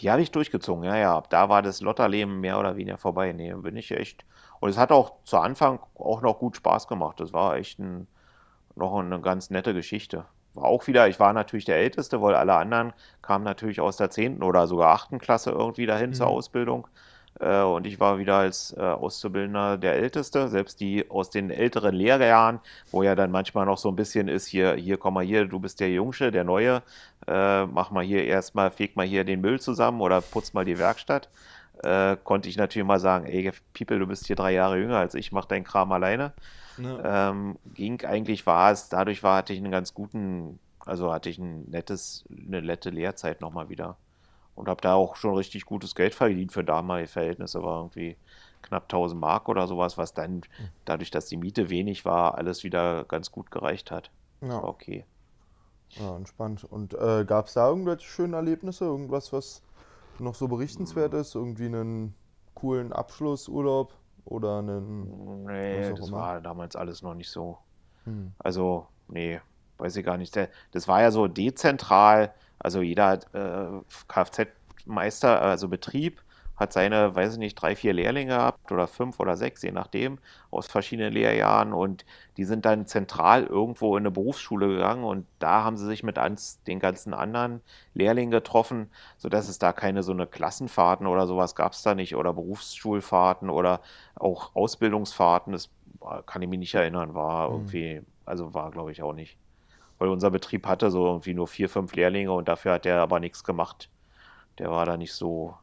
Die habe ich durchgezogen, ja, ja. Ab da war das Lotterleben mehr oder weniger vorbei. Nee, bin ich echt. Und es hat auch zu Anfang auch noch gut Spaß gemacht. Das war echt ein, noch eine ganz nette Geschichte. War auch wieder, ich war natürlich der Älteste, weil alle anderen kamen natürlich aus der zehnten oder sogar achten Klasse irgendwie dahin zur Mhm. Ausbildung. Äh, und ich war wieder als äh, Auszubildender der Älteste, selbst die aus den älteren Lehrjahren, wo ja dann manchmal noch so ein bisschen ist, hier, hier, komm mal hier, du bist der Jungsche, der Neue, äh, mach mal hier erstmal, feg mal hier den Müll zusammen oder putz mal die Werkstatt. Konnte ich natürlich mal sagen, ey, People, du bist hier drei Jahre jünger als ich, mach deinen Kram alleine. Ja. Ähm, ging eigentlich war es, dadurch war, hatte ich einen ganz guten, also hatte ich ein nettes, eine nette Lehrzeit nochmal wieder. Und habe da auch schon richtig gutes Geld verdient für damalige Verhältnisse, war irgendwie knapp 1000 Mark oder sowas, was dann, dadurch, dass die Miete wenig war, alles wieder ganz gut gereicht hat. Ja. War okay. Ja, entspannt. Und äh, gab es da irgendwelche schönen Erlebnisse? Irgendwas, was noch so berichtenswert ist? Irgendwie einen coolen Abschlussurlaub oder einen, Nee, das immer? war damals alles noch nicht so. Hm. Also, nee, weiß ich gar nicht. Das war ja so dezentral. Also jeder äh, Kfz-Meister, also Betrieb, hat seine, weiß ich nicht, drei, vier Lehrlinge gehabt oder fünf oder sechs, je nachdem, aus verschiedenen Lehrjahren. Und die sind dann zentral irgendwo in eine Berufsschule gegangen und da haben sie sich mit ans, den ganzen anderen Lehrlingen getroffen, sodass es da keine so eine Klassenfahrten oder sowas gab es da nicht oder Berufsschulfahrten oder auch Ausbildungsfahrten. Das war- kann ich mich nicht erinnern, war Hm. irgendwie, also war glaube ich auch nicht. Weil unser Betrieb hatte so irgendwie nur vier, fünf Lehrlinge und dafür hat der aber nichts gemacht. Der war da nicht so.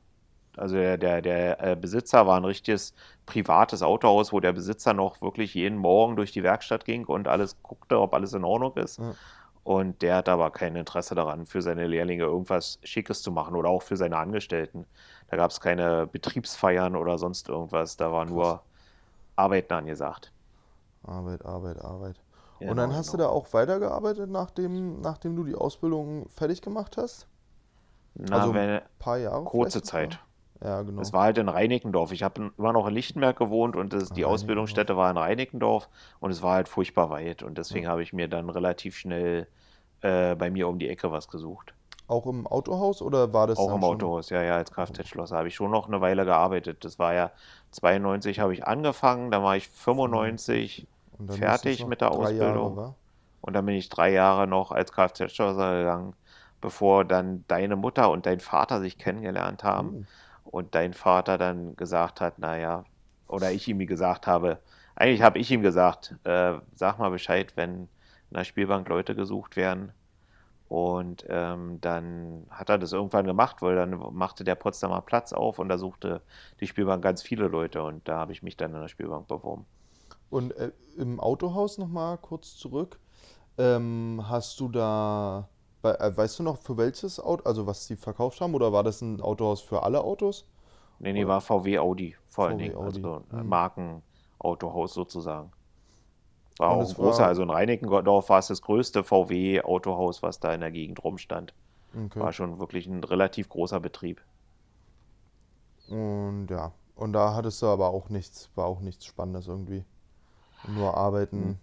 Also der, der, der äh, Besitzer war ein richtiges privates Autohaus, wo der Besitzer noch wirklich jeden Morgen durch die Werkstatt ging und alles guckte, ob alles in Ordnung ist. Ja. Und der hat aber kein Interesse daran, für seine Lehrlinge irgendwas Schickes zu machen oder auch für seine Angestellten. Da gab es keine Betriebsfeiern oder sonst irgendwas. Da war Krass. nur Arbeiten angesagt. Arbeit, Arbeit, Arbeit. Und Genau, dann hast du genau. da auch weitergearbeitet, nachdem, nachdem du die Ausbildung fertig gemacht hast? Na, Also ein paar Jahre kurze? Zeit. Ja, genau. Es war halt in Reinickendorf. Ich habe immer noch in Lichtenberg gewohnt und das, Ah, die Ausbildungsstätte war in Reinickendorf und es war halt furchtbar weit. Und deswegen Ja. habe ich mir dann relativ schnell äh, bei mir um die Ecke was gesucht. Auch im Autohaus oder war das Auch im schon? Autohaus, ja, ja, als Kfz-Schlosser habe ich schon noch eine Weile gearbeitet. Das war ja 92 habe ich angefangen, dann war ich 95 Und dann fertig mit der Jahre, Ausbildung. wa? und dann bin ich drei Jahre noch als Kfz-Schlosser gegangen, bevor dann deine Mutter und dein Vater sich kennengelernt haben. Uh, und dein Vater dann gesagt hat, naja, oder ich ihm gesagt habe, eigentlich habe ich ihm gesagt, äh, sag mal Bescheid, wenn in der Spielbank Leute gesucht werden. Und ähm, dann hat er das irgendwann gemacht, weil dann machte der Potsdamer Platz auf und da suchte die Spielbank ganz viele Leute und da habe ich mich dann in der Spielbank beworben. Und äh, im Autohaus nochmal kurz zurück. Ähm, hast du da, äh, weißt du noch für welches Auto, also was sie verkauft haben, oder war das ein Autohaus für alle Autos? Nee, nee, war VW Audi vor allen Dingen. Audi. Also ein mhm. Markenautohaus sozusagen. War auch ein großer, war... also in Reinickendorf war es das größte VW-Autohaus, was da in der Gegend rumstand. Okay. War schon wirklich ein relativ großer Betrieb. Und ja, und da hattest du aber auch nichts, war auch nichts Spannendes irgendwie. Nur arbeiten.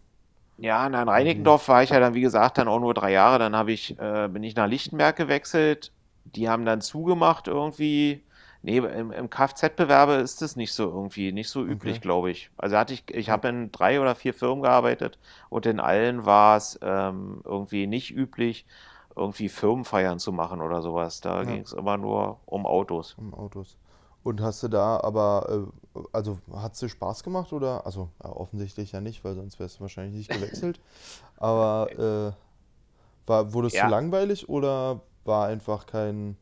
Ja, in Reinickendorf war ich ja dann, wie gesagt, dann auch nur drei Jahre. Dann ich, äh, bin ich nach Lichtenberg gewechselt. Die haben dann zugemacht irgendwie. Nee, im, im Kfz-Bewerbe ist das nicht so irgendwie, nicht so üblich, okay. glaube ich. Also hatte ich, ich habe in drei oder vier Firmen gearbeitet und in allen war es ähm, irgendwie nicht üblich, irgendwie Firmenfeiern zu machen oder sowas. Da ja. ging es immer nur um Autos. Um Autos. Und hast du da aber, äh, also hat es dir Spaß gemacht oder? Also ja, offensichtlich ja nicht, weil sonst wärst du wahrscheinlich nicht gewechselt. aber äh, war, wurde es ja. zu langweilig oder war einfach kein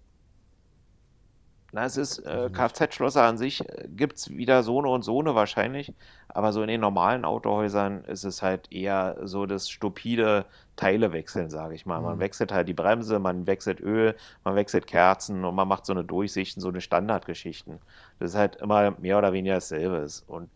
na, es ist äh, Kfz-Schlosser an sich, äh, gibt es wieder so eine und so eine wahrscheinlich, aber so in den normalen Autohäusern ist es halt eher so das stupide Teile wechseln, sage ich mal. Man mhm. wechselt halt die Bremse, man wechselt Öl, man wechselt Kerzen und man macht so eine Durchsichten, so eine Standardgeschichten. Das ist halt immer mehr oder weniger dasselbe. Und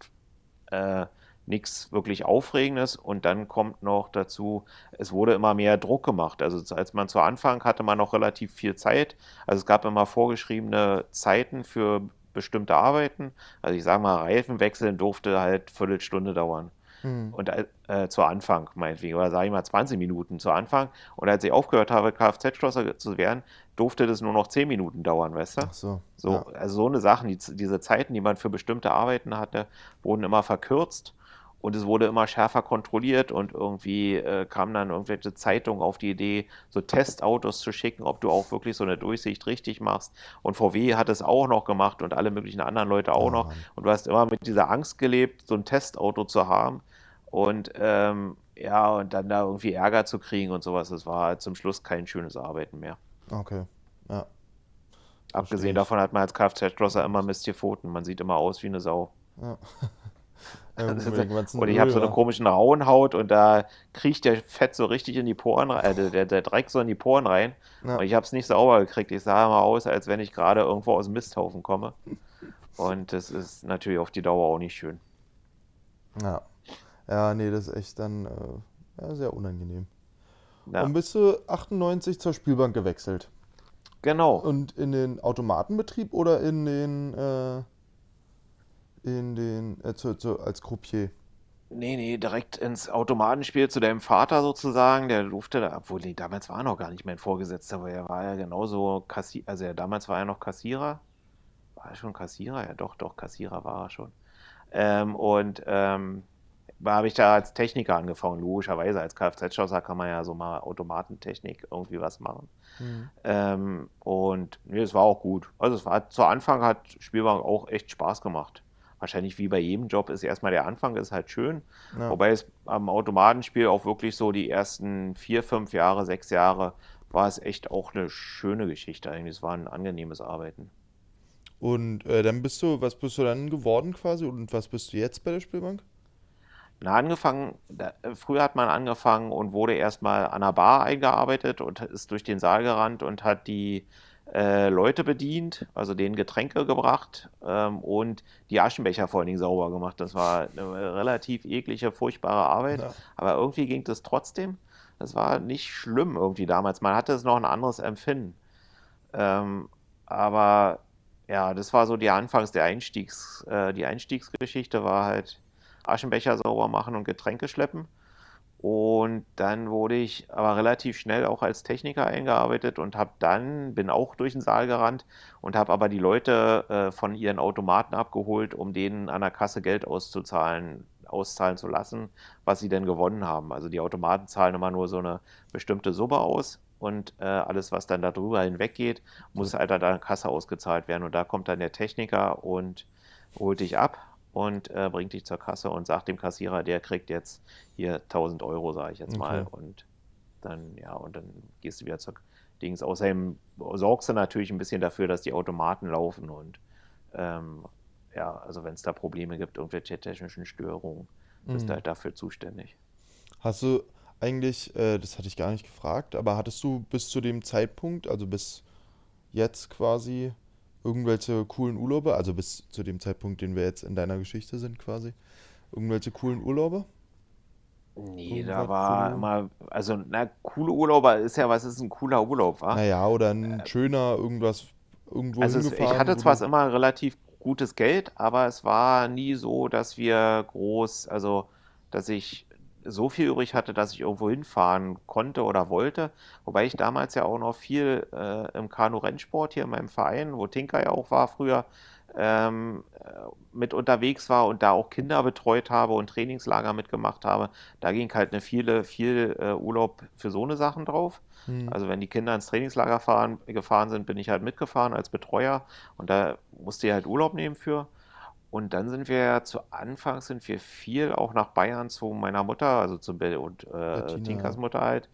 äh, nichts wirklich Aufregendes. Und dann kommt noch dazu, es wurde immer mehr Druck gemacht. Also als man zu Anfang hatte man noch relativ viel Zeit. Also es gab immer vorgeschriebene Zeiten für bestimmte Arbeiten. Also ich sage mal, Reifen wechseln durfte halt Viertelstunde dauern. Hm. Und äh, zu Anfang, meinetwegen, oder sage ich mal 20 Minuten zu Anfang. Und als ich aufgehört habe, Kfz-Schlosser zu werden, durfte das nur noch 10 Minuten dauern, weißt du? Ach so. so ja. Also so eine Sache, die, diese Zeiten, die man für bestimmte Arbeiten hatte, wurden immer verkürzt und es wurde immer schärfer kontrolliert und irgendwie äh, kamen dann irgendwelche Zeitungen auf die Idee, so Testautos zu schicken, ob du auch wirklich so eine Durchsicht richtig machst. Und VW hat es auch noch gemacht und alle möglichen anderen Leute auch oh, noch. Und du hast immer mit dieser Angst gelebt, so ein Testauto zu haben. Und ähm, ja, und dann da irgendwie Ärger zu kriegen und sowas, das war zum Schluss kein schönes Arbeiten mehr. Okay, ja. Abgesehen davon hat man als Kfz-Schlosser immer Mist hier Pfoten. Man sieht immer aus wie eine Sau. Ja. und ich habe so eine komischen Rauenhaut und da kriecht der Fett so richtig in die Poren rein, äh, der, der Dreck so in die Poren rein. Ja. Und ich habe es nicht sauber gekriegt. Ich sah immer aus, als wenn ich gerade irgendwo aus dem Misthaufen komme. Und das ist natürlich auf die Dauer auch nicht schön. Ja. Ja, nee, das ist echt dann äh, ja, sehr unangenehm. Ja. Und bist du 98 zur Spielbank gewechselt? Genau. Und in den Automatenbetrieb oder in den äh, in den, äh, zu, zu, als Croupier? Nee, nee, direkt ins Automatenspiel zu deinem Vater sozusagen. Der durfte da, obwohl, nee, damals war er noch gar nicht mein Vorgesetzter, weil er war ja genauso Kassierer, also er, damals war er noch Kassierer. War er schon Kassierer? Ja, doch, doch, Kassierer war er schon. Ähm, und ähm, habe ich da als Techniker angefangen, logischerweise. Als Kfz-Schlosser kann man ja so mal Automatentechnik irgendwie was machen. Mhm. Ähm, und nee, es war auch gut. Also es war zu Anfang hat Spielbank auch echt Spaß gemacht wahrscheinlich wie bei jedem Job ist erstmal der Anfang, ist halt schön. Ja. Wobei es am Automatenspiel auch wirklich so die ersten vier, fünf Jahre, sechs Jahre war es echt auch eine schöne Geschichte eigentlich. Es war ein angenehmes Arbeiten. Und äh, dann bist du, was bist du dann geworden quasi und was bist du jetzt bei der Spielbank? Na, angefangen, da, früher hat man angefangen und wurde erstmal an der Bar eingearbeitet und ist durch den Saal gerannt und hat die äh, Leute bedient, also denen Getränke gebracht ähm, und die Aschenbecher vor allen Dingen sauber gemacht. Das war eine relativ eklige, furchtbare Arbeit, ja. aber irgendwie ging das trotzdem. Das war nicht schlimm irgendwie damals. Man hatte es noch ein anderes Empfinden. Ähm, aber ja, das war so die Anfangs der Einstiegs, äh, die Einstiegsgeschichte war halt Aschenbecher sauber machen und Getränke schleppen. Und dann wurde ich aber relativ schnell auch als Techniker eingearbeitet und habe dann, bin auch durch den Saal gerannt und habe aber die Leute äh, von ihren Automaten abgeholt, um denen an der Kasse Geld auszuzahlen, auszahlen zu lassen, was sie denn gewonnen haben. Also die Automaten zahlen immer nur so eine bestimmte Summe aus und äh, alles, was dann darüber hinweggeht, muss halt an der Kasse ausgezahlt werden. Und da kommt dann der Techniker und holt dich ab und äh, bringt dich zur Kasse und sagt dem Kassierer, der kriegt jetzt hier 1000 Euro, sage ich jetzt okay. mal. Und dann, ja, und dann gehst du wieder zur Dings. Außerdem sorgst du natürlich ein bisschen dafür, dass die Automaten laufen und ähm, ja, also wenn es da Probleme gibt, irgendwelche technischen Störungen, mhm. bist du halt dafür zuständig. Hast du eigentlich, äh, das hatte ich gar nicht gefragt, aber hattest du bis zu dem Zeitpunkt, also bis jetzt quasi, irgendwelche coolen Urlaube, also bis zu dem Zeitpunkt, den wir jetzt in deiner Geschichte sind quasi, irgendwelche coolen Urlaube? Nee, da war immer, also, na, coole Urlauber ist ja, was ist ein cooler Urlaub, wa? Naja, oder ein äh, schöner, irgendwas, irgendwo also hingefahren. ich hatte zwar immer relativ gutes Geld, aber es war nie so, dass wir groß, also, dass ich so viel übrig hatte, dass ich irgendwo hinfahren konnte oder wollte. Wobei ich damals ja auch noch viel äh, im Kanu-Rennsport hier in meinem Verein, wo Tinker ja auch war früher, ähm, äh, mit unterwegs war und da auch Kinder betreut habe und Trainingslager mitgemacht habe. Da ging halt eine viele, viel äh, Urlaub für so eine Sachen drauf. Hm. Also wenn die Kinder ins Trainingslager fahren, gefahren sind, bin ich halt mitgefahren als Betreuer und da musste ich halt Urlaub nehmen für. Und dann sind wir ja zu Anfang sind wir viel auch nach Bayern zu meiner Mutter, also zu Bill und äh, Tinkas Mutter halt.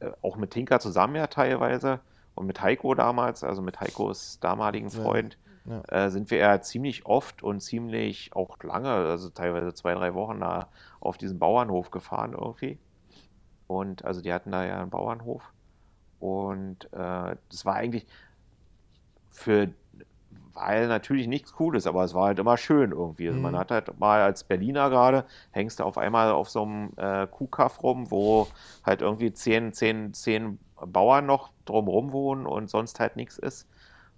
Äh, auch mit Tinka zusammen ja teilweise. Und mit Heiko damals, also mit Heikos damaligen Freund, ja. Ja. Äh, sind wir ja ziemlich oft und ziemlich auch lange, also teilweise zwei, drei Wochen da auf diesen Bauernhof gefahren irgendwie. Und also die hatten da ja einen Bauernhof. Und äh, das war eigentlich für weil natürlich nichts Cooles, aber es war halt immer schön irgendwie. Also mhm. Man hat halt mal als Berliner gerade, hängst du auf einmal auf so einem äh, Kuhkaff rum, wo halt irgendwie zehn, zehn, zehn Bauern noch drumrum wohnen und sonst halt nichts ist.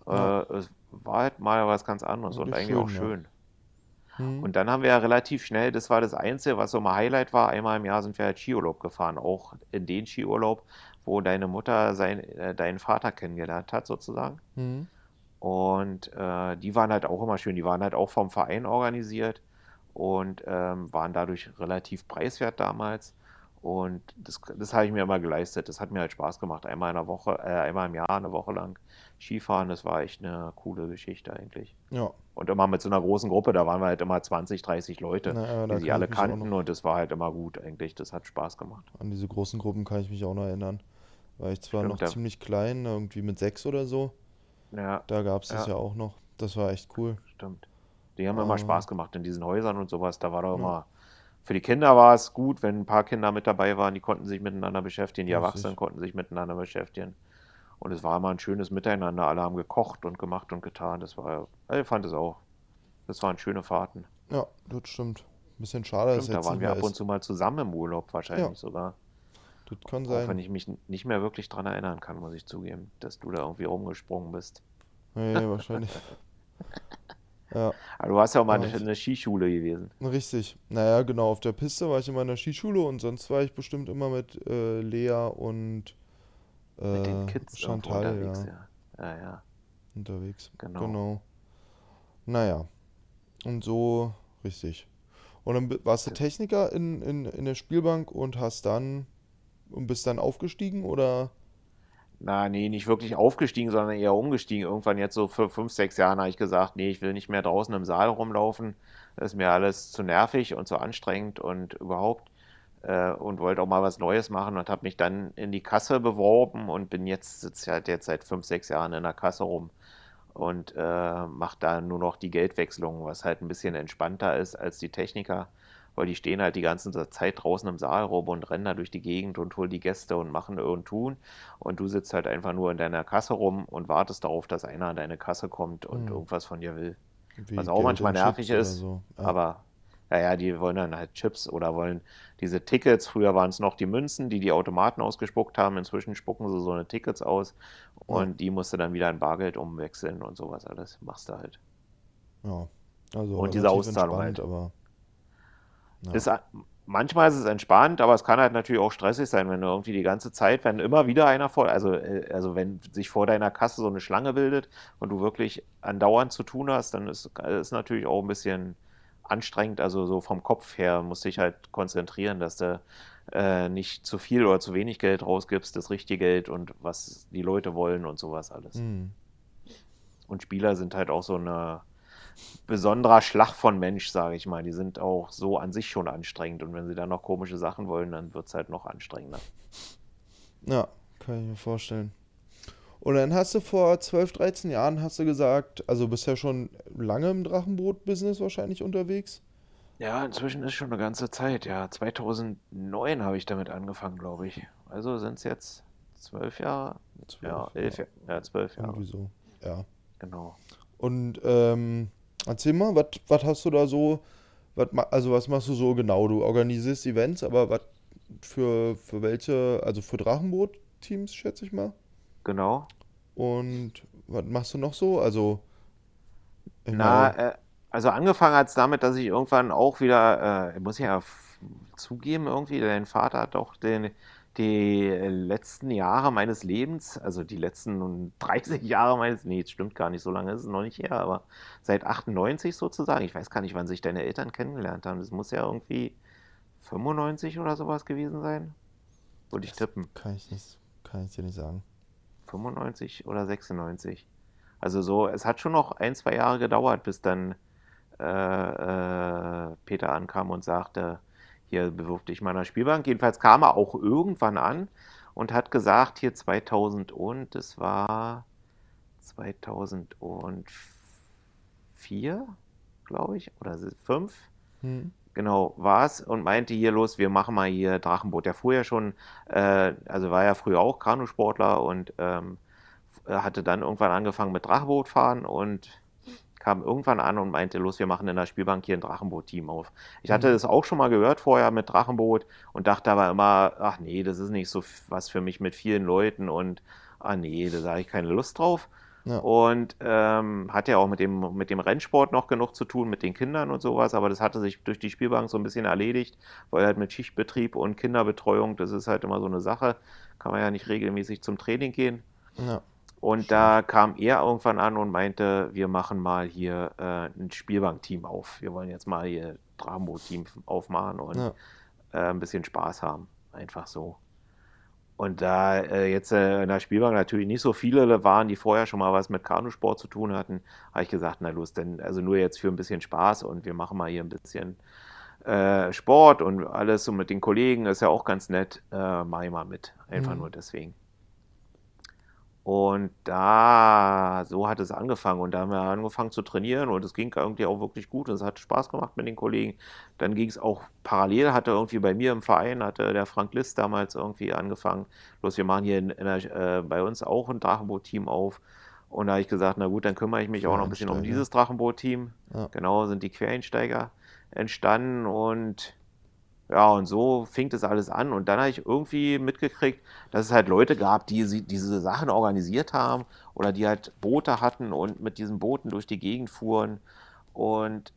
Ja. Äh, es war halt mal was ganz anderes und eigentlich schön, auch schön. Ja. Mhm. Und dann haben wir ja relativ schnell, das war das Einzige, was so mal Highlight war, einmal im Jahr sind wir halt Skiurlaub gefahren, auch in den Skiurlaub, wo deine Mutter sein, äh, deinen Vater kennengelernt hat sozusagen. Mhm. Und äh, die waren halt auch immer schön. Die waren halt auch vom Verein organisiert und ähm, waren dadurch relativ preiswert damals. Und das, das habe ich mir immer geleistet. Das hat mir halt Spaß gemacht. Einmal in der Woche, äh, einmal im Jahr, eine Woche lang Skifahren, das war echt eine coole Geschichte eigentlich. Ja. Und immer mit so einer großen Gruppe, da waren wir halt immer 20, 30 Leute, Na, die sie alle kannten und das war halt immer gut eigentlich. Das hat Spaß gemacht. An diese großen Gruppen kann ich mich auch noch erinnern. War ich zwar Stimmt, noch ja. ziemlich klein, irgendwie mit sechs oder so. Ja. Da gab es das ja. ja auch noch. Das war echt cool. Stimmt. Die haben ähm, immer Spaß gemacht in diesen Häusern und sowas. Da war doch immer. Für die Kinder war es gut, wenn ein paar Kinder mit dabei waren, die konnten sich miteinander beschäftigen, die Erwachsenen konnten sich miteinander beschäftigen. Und es war immer ein schönes Miteinander. Alle haben gekocht und gemacht und getan. Das war, ich fand es auch. Das waren schöne Fahrten. Ja, das stimmt. Ein bisschen schade, stimmt, dass jetzt Da waren wir ab und zu mal zusammen im Urlaub, wahrscheinlich ja. sogar. Das kann sein. Auch wenn ich mich nicht mehr wirklich daran erinnern kann, muss ich zugeben, dass du da irgendwie rumgesprungen bist. Nee, wahrscheinlich. ja. Aber du warst ja auch mal ja, in der Skischule gewesen. Richtig. Naja, genau. Auf der Piste war ich immer in der Skischule und sonst war ich bestimmt immer mit äh, Lea und äh, mit den Kids Chantal. Unterwegs, ja. ja. ja, Unterwegs. Genau. genau. Naja. Und so, richtig. Und dann warst du Techniker in, in, in der Spielbank und hast dann und bist dann aufgestiegen oder? Na, nee, nicht wirklich aufgestiegen, sondern eher umgestiegen. Irgendwann jetzt so für fünf, sechs Jahren habe ich gesagt, nee, ich will nicht mehr draußen im Saal rumlaufen. Das ist mir alles zu nervig und zu anstrengend und überhaupt. Äh, und wollte auch mal was Neues machen und habe mich dann in die Kasse beworben und bin jetzt, sitze halt jetzt seit fünf, sechs Jahren in der Kasse rum und äh, mache da nur noch die Geldwechslung, was halt ein bisschen entspannter ist als die Techniker weil die stehen halt die ganze Zeit draußen im Saal rum und rennen da durch die Gegend und holen die Gäste und machen und tun. Und du sitzt halt einfach nur in deiner Kasse rum und wartest darauf, dass einer an deine Kasse kommt und mhm. irgendwas von dir will. Wie was auch Geld manchmal nervig ist, so. ja. aber naja, die wollen dann halt Chips oder wollen diese Tickets. Früher waren es noch die Münzen, die die Automaten ausgespuckt haben. Inzwischen spucken sie so eine Tickets aus und ja. die musst du dann wieder in Bargeld umwechseln und sowas alles. Machst du halt. Ja, also und diese Auszahlung halt. Aber ja. Ist, manchmal ist es entspannt, aber es kann halt natürlich auch stressig sein, wenn du irgendwie die ganze Zeit, wenn immer wieder einer vor, also, äh, also wenn sich vor deiner Kasse so eine Schlange bildet und du wirklich andauernd zu tun hast, dann ist es natürlich auch ein bisschen anstrengend, also so vom Kopf her musst dich halt konzentrieren, dass du äh, nicht zu viel oder zu wenig Geld rausgibst, das richtige Geld und was die Leute wollen und sowas alles. Mhm. Und Spieler sind halt auch so eine besonderer Schlag von Mensch, sage ich mal. Die sind auch so an sich schon anstrengend und wenn sie dann noch komische Sachen wollen, dann wird es halt noch anstrengender. Ja, kann ich mir vorstellen. Und dann hast du vor 12, 13 Jahren, hast du gesagt, also bist ja schon lange im Drachenboot-Business wahrscheinlich unterwegs? Ja, inzwischen ist schon eine ganze Zeit. Ja, 2009 habe ich damit angefangen, glaube ich. Also sind es jetzt zwölf Jahre? 12, ja, elf, ja. ja, zwölf Jahre. Irgendwie so, ja. Genau. Und ähm, erzähl mal, was hast du da so, wat, also was machst du so genau? Du organisierst Events, aber was für, für welche, also für Drachenboot-Teams, schätze ich mal? Genau. Und was machst du noch so? Also. Na, äh, also angefangen hat es damit, dass ich irgendwann auch wieder, äh, muss ich ja zugeben, irgendwie, dein Vater hat auch den, die letzten Jahre meines Lebens, also die letzten 30 Jahre meines, nee, das stimmt gar nicht, so lange ist es noch nicht her, aber seit 98 sozusagen, ich weiß gar nicht, wann sich deine Eltern kennengelernt haben, das muss ja irgendwie 95 oder sowas gewesen sein, würde ich tippen. Kann ich nicht, kann ich dir nicht sagen. 95 oder 96. Also so, es hat schon noch ein, zwei Jahre gedauert, bis dann äh, äh, Peter ankam und sagte, hier bewirf dich meiner Spielbank. Jedenfalls kam er auch irgendwann an und hat gesagt, hier 2000 und, es war 2004, glaube ich, oder 2005. Hm. Genau, war es und meinte hier los, wir machen mal hier Drachenboot. Der ja schon, äh, also war ja früher auch Kanusportler und ähm, hatte dann irgendwann angefangen mit Drachenboot fahren und kam irgendwann an und meinte, los, wir machen in der Spielbank hier ein Drachenboot-Team auf. Ich hatte mhm. das auch schon mal gehört vorher mit Drachenboot und dachte aber immer, ach nee, das ist nicht so was für mich mit vielen Leuten und ah nee, da habe ich keine Lust drauf. Ja. Und ähm, hat ja auch mit dem, mit dem Rennsport noch genug zu tun, mit den Kindern und sowas, aber das hatte sich durch die Spielbank so ein bisschen erledigt, weil halt mit Schichtbetrieb und Kinderbetreuung, das ist halt immer so eine Sache, kann man ja nicht regelmäßig zum Training gehen. Ja. Und da kam er irgendwann an und meinte, wir machen mal hier äh, ein Spielbankteam auf. Wir wollen jetzt mal hier Dramo-Team aufmachen und ja. äh, ein bisschen Spaß haben. Einfach so. Und da äh, jetzt äh, in der Spielbank natürlich nicht so viele waren, die vorher schon mal was mit Kanusport zu tun hatten, habe ich gesagt, na los, denn also nur jetzt für ein bisschen Spaß und wir machen mal hier ein bisschen äh, Sport und alles so mit den Kollegen, ist ja auch ganz nett, äh, mache ich mal mit. Einfach mhm. nur deswegen. Und da, so hat es angefangen. Und da haben wir angefangen zu trainieren und es ging irgendwie auch wirklich gut und es hat Spaß gemacht mit den Kollegen. Dann ging es auch parallel, hatte irgendwie bei mir im Verein, hatte der Frank List damals irgendwie angefangen. Bloß wir machen hier in, in der, äh, bei uns auch ein Drachenboot-Team auf. Und da habe ich gesagt, na gut, dann kümmere ich mich auch noch ein bisschen um dieses Drachenboot-Team. Ja. Genau, sind die Quereinsteiger entstanden und ja, und so fing das alles an. Und dann habe ich irgendwie mitgekriegt, dass es halt Leute gab, die diese Sachen organisiert haben oder die halt Boote hatten und mit diesen Booten durch die Gegend fuhren. Und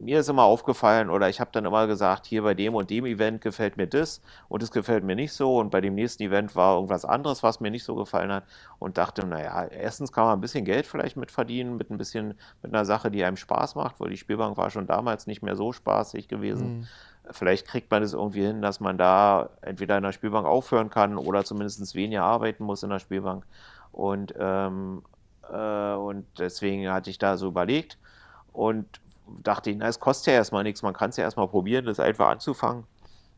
mir ist immer aufgefallen oder ich habe dann immer gesagt, hier bei dem und dem Event gefällt mir das und es gefällt mir nicht so und bei dem nächsten Event war irgendwas anderes, was mir nicht so gefallen hat und dachte, naja, erstens kann man ein bisschen Geld vielleicht mit verdienen, mit ein bisschen, mit einer Sache, die einem Spaß macht, weil die Spielbank war schon damals nicht mehr so spaßig gewesen. Mhm. Vielleicht kriegt man es irgendwie hin, dass man da entweder in der Spielbank aufhören kann oder zumindest weniger arbeiten muss in der Spielbank. Und, ähm, äh, und deswegen hatte ich da so überlegt und dachte, na, es kostet ja erstmal nichts, man kann es ja erstmal probieren, das einfach anzufangen.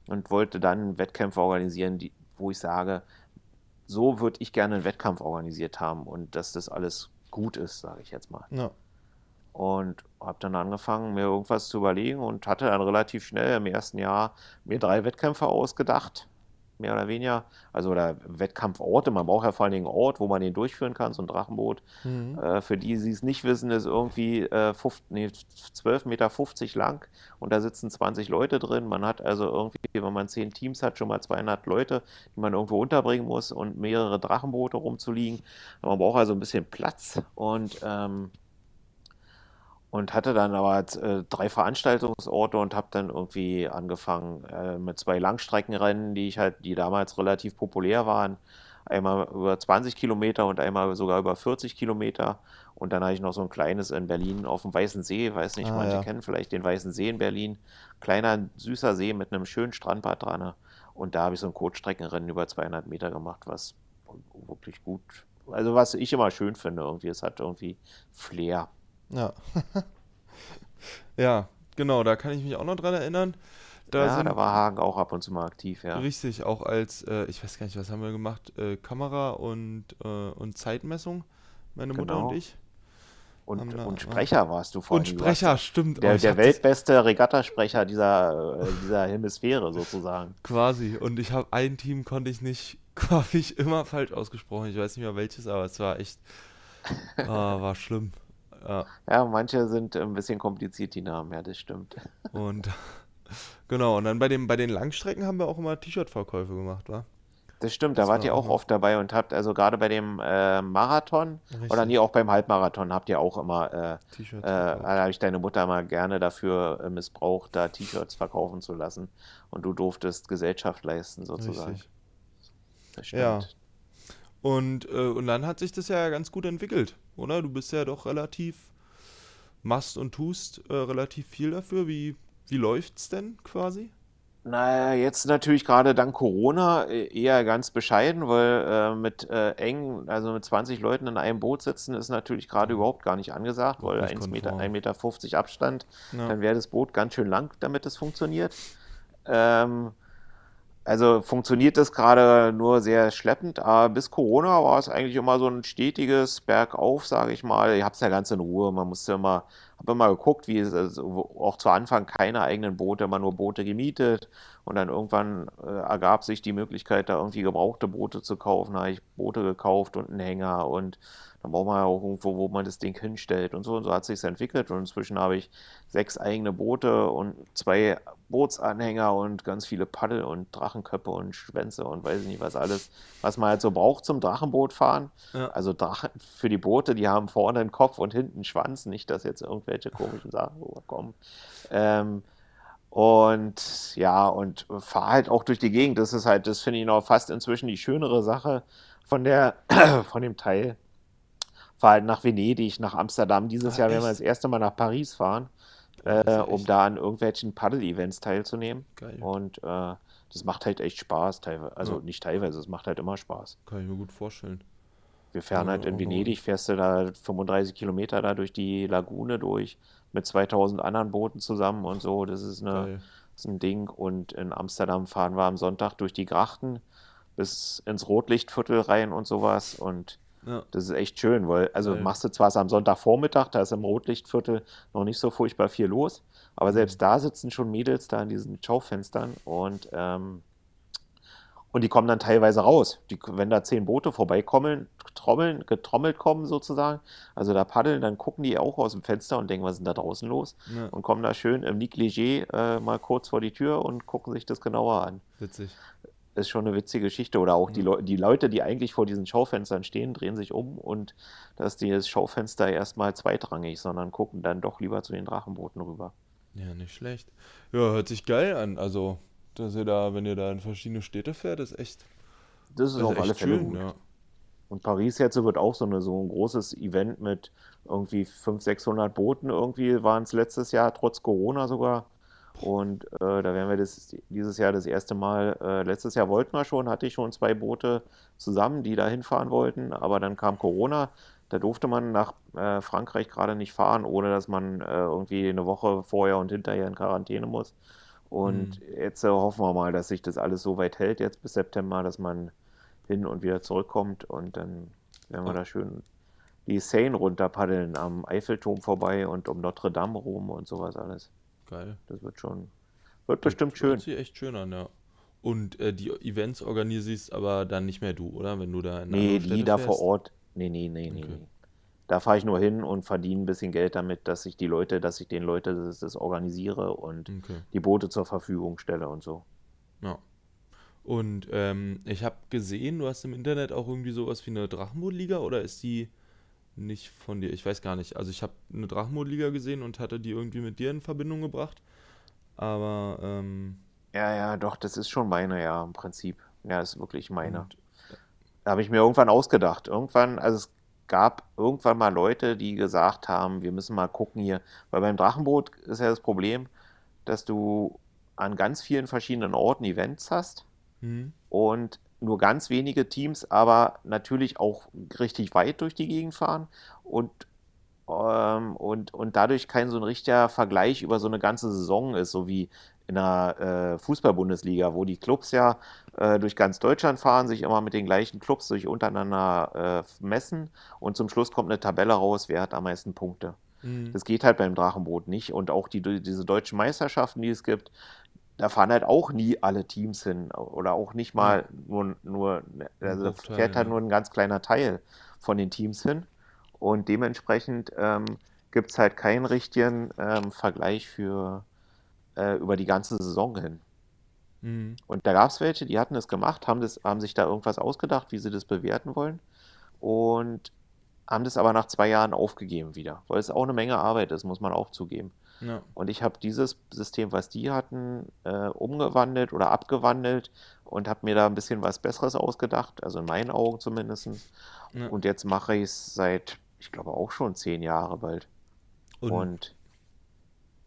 Und wollte dann Wettkämpfe organisieren, die, wo ich sage, so würde ich gerne einen Wettkampf organisiert haben und dass das alles gut ist, sage ich jetzt mal. Ja. Und habe dann angefangen, mir irgendwas zu überlegen und hatte dann relativ schnell im ersten Jahr mir drei Wettkämpfe ausgedacht, mehr oder weniger. Also oder Wettkampforte, man braucht ja vor allen Dingen einen Ort, wo man den durchführen kann, so ein Drachenboot. Mhm. Äh, für die, die es nicht wissen, ist irgendwie äh, 5, nee, 12,50 Meter lang und da sitzen 20 Leute drin. Man hat also irgendwie, wenn man 10 Teams hat, schon mal 200 Leute, die man irgendwo unterbringen muss und mehrere Drachenboote rumzuliegen. Man braucht also ein bisschen Platz und ähm, und hatte dann aber äh, drei Veranstaltungsorte und habe dann irgendwie angefangen äh, mit zwei Langstreckenrennen, die ich halt, die damals relativ populär waren. Einmal über 20 Kilometer und einmal sogar über 40 Kilometer. Und dann habe ich noch so ein kleines in Berlin auf dem Weißen See, weiß nicht, ah, manche ja. kennen vielleicht den Weißen See in Berlin. Kleiner, süßer See mit einem schönen Strandbad dran. Und da habe ich so ein Kurzstreckenrennen über 200 Meter gemacht, was wirklich gut, also was ich immer schön finde irgendwie. Es hat irgendwie Flair. Ja. ja, genau, da kann ich mich auch noch dran erinnern. Da ja, da war Hagen auch ab und zu mal aktiv, ja. Richtig, auch als, äh, ich weiß gar nicht, was haben wir gemacht, äh, Kamera und, äh, und Zeitmessung, meine Mutter genau. und ich. Und, da, und Sprecher warst du vorhin. Und Sprecher, stimmt. Der, oh, der weltbeste Regattasprecher dieser, äh, dieser Hemisphäre sozusagen. Quasi. Und ich habe ein Team konnte ich nicht, habe ich immer falsch ausgesprochen. Ich weiß nicht mehr welches, aber es war echt, oh, war schlimm. Ja. ja, manche sind ein bisschen kompliziert, die Namen, ja, das stimmt. Und genau, und dann bei, dem, bei den Langstrecken haben wir auch immer T-Shirt-Verkäufe gemacht, wa? Das stimmt, da wart ihr auch oft dabei und habt also gerade bei dem äh, Marathon Richtig. oder nee, auch beim Halbmarathon habt ihr auch immer, äh, äh, da habe ich deine Mutter mal gerne dafür äh, missbraucht, da T-Shirts verkaufen zu lassen und du durftest Gesellschaft leisten sozusagen. Richtig. Das stimmt. Ja. Und, äh, und dann hat sich das ja ganz gut entwickelt, oder? Du bist ja doch relativ, machst und tust äh, relativ viel dafür. Wie, wie läuft's denn quasi? Naja, jetzt natürlich gerade dank Corona äh, eher ganz bescheiden, weil äh, mit äh, eng, also mit 20 Leuten in einem Boot sitzen, ist natürlich gerade überhaupt gar nicht angesagt, weil 1,50 Meter, 1 Meter 50 Abstand, ja. dann wäre das Boot ganz schön lang, damit es funktioniert. Ähm, also funktioniert das gerade nur sehr schleppend, aber bis Corona war es eigentlich immer so ein stetiges Bergauf, sage ich mal. Ich habe es ja ganz in Ruhe, man musste immer habe immer geguckt, wie es also auch zu Anfang keine eigenen Boote, immer nur Boote gemietet und dann irgendwann äh, ergab sich die Möglichkeit, da irgendwie gebrauchte Boote zu kaufen. Da habe ich Boote gekauft und einen Hänger und dann braucht man ja auch irgendwo, wo man das Ding hinstellt und so. Und so hat sich entwickelt. Und inzwischen habe ich sechs eigene Boote und zwei Bootsanhänger und ganz viele Paddel und Drachenköpfe und Schwänze und weiß ich nicht was alles, was man halt so braucht zum Drachenboot fahren. Ja. Also Drachen für die Boote, die haben vorne einen Kopf und hinten einen Schwanz. Nicht, dass jetzt irgendwelche komischen Sachen kommen. Ähm, und ja, und fahre halt auch durch die Gegend. Das ist halt, das finde ich noch fast inzwischen die schönere Sache von der, von dem Teil fahre halt nach Venedig, nach Amsterdam. Dieses ah, Jahr werden wir das erste Mal nach Paris fahren, äh, um da an irgendwelchen Paddle-Events teilzunehmen. Geil. Und äh, das macht halt echt Spaß, teilweise. Also ja. nicht teilweise, es macht halt immer Spaß. Kann ich mir gut vorstellen. Wir fahren ja, halt in Venedig, fährst du da 35 Kilometer da durch die Lagune durch mit 2000 anderen Booten zusammen und so. Das ist, eine, das ist ein Ding. Und in Amsterdam fahren wir am Sonntag durch die Grachten bis ins Rotlichtviertel rein und sowas. Und ja. Das ist echt schön, weil, also ja. machst du zwar am Sonntagvormittag, da ist im Rotlichtviertel noch nicht so furchtbar viel los, aber selbst mhm. da sitzen schon Mädels da in diesen Schaufenstern und, ähm, und die kommen dann teilweise raus. Die, wenn da zehn Boote vorbeikommen, trommeln, getrommelt kommen sozusagen, also da paddeln, dann gucken die auch aus dem Fenster und denken, was ist denn da draußen los? Ja. Und kommen da schön im Negligé äh, mal kurz vor die Tür und gucken sich das genauer an. Witzig ist schon eine witzige Geschichte. Oder auch die, Le die Leute, die eigentlich vor diesen Schaufenstern stehen, drehen sich um und da ist dieses Schaufenster erstmal zweitrangig, sondern gucken dann doch lieber zu den Drachenbooten rüber. Ja, nicht schlecht. Ja, hört sich geil an. Also, dass ihr da, wenn ihr da in verschiedene Städte fährt, ist echt. Das ist, das auf alle Fälle schön, gut. Ja. Und Paris jetzt wird auch so, eine, so ein großes Event mit irgendwie 500, 600 Booten irgendwie waren es letztes Jahr, trotz Corona sogar. Und äh, da werden wir das dieses Jahr das erste Mal, äh, letztes Jahr wollten wir schon, hatte ich schon zwei Boote zusammen, die da hinfahren wollten, aber dann kam Corona. Da durfte man nach äh, Frankreich gerade nicht fahren, ohne dass man äh, irgendwie eine Woche vorher und hinterher in Quarantäne muss. Und mhm. jetzt äh, hoffen wir mal, dass sich das alles so weit hält, jetzt bis September, dass man hin und wieder zurückkommt und dann werden wir da schön die Seine runterpaddeln, am Eiffelturm vorbei und um Notre Dame rum und sowas alles. Geil. Das wird schon, wird bestimmt schön. Hört sich echt schön an, ja. Und äh, die Events organisierst aber dann nicht mehr du, oder? Wenn du da in Nee, die Städte da fährst? vor Ort. Nee, nee, nee, okay. nee. Da fahre ich nur hin und verdiene ein bisschen Geld damit, dass ich die Leute, dass ich den Leuten das, das organisiere und okay. die Boote zur Verfügung stelle und so. Ja. Und ähm, ich habe gesehen, du hast im Internet auch irgendwie sowas wie eine Drachenbootliga oder ist die nicht von dir. Ich weiß gar nicht. Also ich habe eine Drachenmodliga gesehen und hatte die irgendwie mit dir in Verbindung gebracht. Aber ähm, ja, ja, doch, das ist schon meine, ja, im Prinzip. Ja, ist wirklich meine. Und, da habe ich mir irgendwann ausgedacht. Irgendwann, also es gab irgendwann mal Leute, die gesagt haben, wir müssen mal gucken hier, weil beim Drachenboot ist ja das Problem, dass du an ganz vielen verschiedenen Orten Events hast Mhm. Und nur ganz wenige Teams aber natürlich auch richtig weit durch die Gegend fahren und, ähm, und, und dadurch kein so ein richtiger Vergleich über so eine ganze Saison ist, so wie in der äh, Fußball-Bundesliga, wo die Clubs ja äh, durch ganz Deutschland fahren, sich immer mit den gleichen Clubs durch untereinander äh, messen und zum Schluss kommt eine Tabelle raus, wer hat am meisten Punkte. Mhm. Das geht halt beim Drachenboot nicht. Und auch die, diese deutschen Meisterschaften, die es gibt, da fahren halt auch nie alle Teams hin. Oder auch nicht mal nur, nur also fährt halt nur ein ganz kleiner Teil von den Teams hin. Und dementsprechend ähm, gibt es halt keinen richtigen ähm, Vergleich für äh, über die ganze Saison hin. Mhm. Und da gab es welche, die hatten es gemacht, haben, das, haben sich da irgendwas ausgedacht, wie sie das bewerten wollen. Und haben das aber nach zwei Jahren aufgegeben wieder, weil es auch eine Menge Arbeit ist, muss man auch zugeben. Ja. Und ich habe dieses System, was die hatten, äh, umgewandelt oder abgewandelt und habe mir da ein bisschen was Besseres ausgedacht, also in meinen Augen zumindest. Ja. Und jetzt mache ich es seit, ich glaube, auch schon zehn Jahre bald. Und, und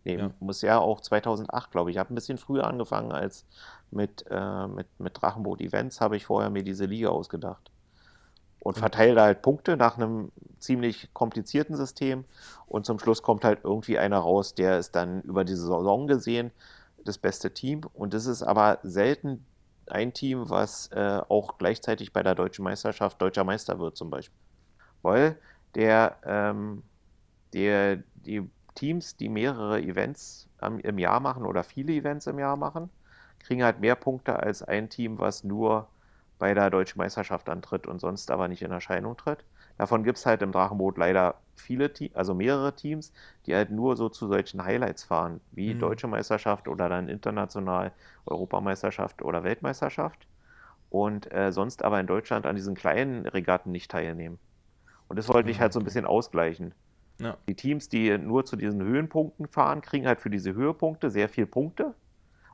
nee, ja. muss ja auch 2008, glaube ich. Ich habe ein bisschen früher angefangen als mit, äh, mit, mit Drachenboot Events, habe ich vorher mir diese Liga ausgedacht und verteile halt Punkte nach einem ziemlich komplizierten System. Und zum Schluss kommt halt irgendwie einer raus, der ist dann über die Saison gesehen das beste Team. Und das ist aber selten ein Team, was äh, auch gleichzeitig bei der deutschen Meisterschaft deutscher Meister wird zum Beispiel, weil der, ähm, der die Teams, die mehrere Events im Jahr machen oder viele Events im Jahr machen, kriegen halt mehr Punkte als ein Team, was nur bei der deutschen Meisterschaft antritt und sonst aber nicht in Erscheinung tritt. Davon gibt es halt im Drachenboot leider viele, also mehrere Teams, die halt nur so zu solchen Highlights fahren, wie mhm. Deutsche Meisterschaft oder dann international Europameisterschaft oder Weltmeisterschaft und äh, sonst aber in Deutschland an diesen kleinen Regatten nicht teilnehmen. Und das wollte ich halt so ein bisschen ausgleichen. Ja. Die Teams, die nur zu diesen Höhenpunkten fahren, kriegen halt für diese Höhepunkte sehr viel Punkte.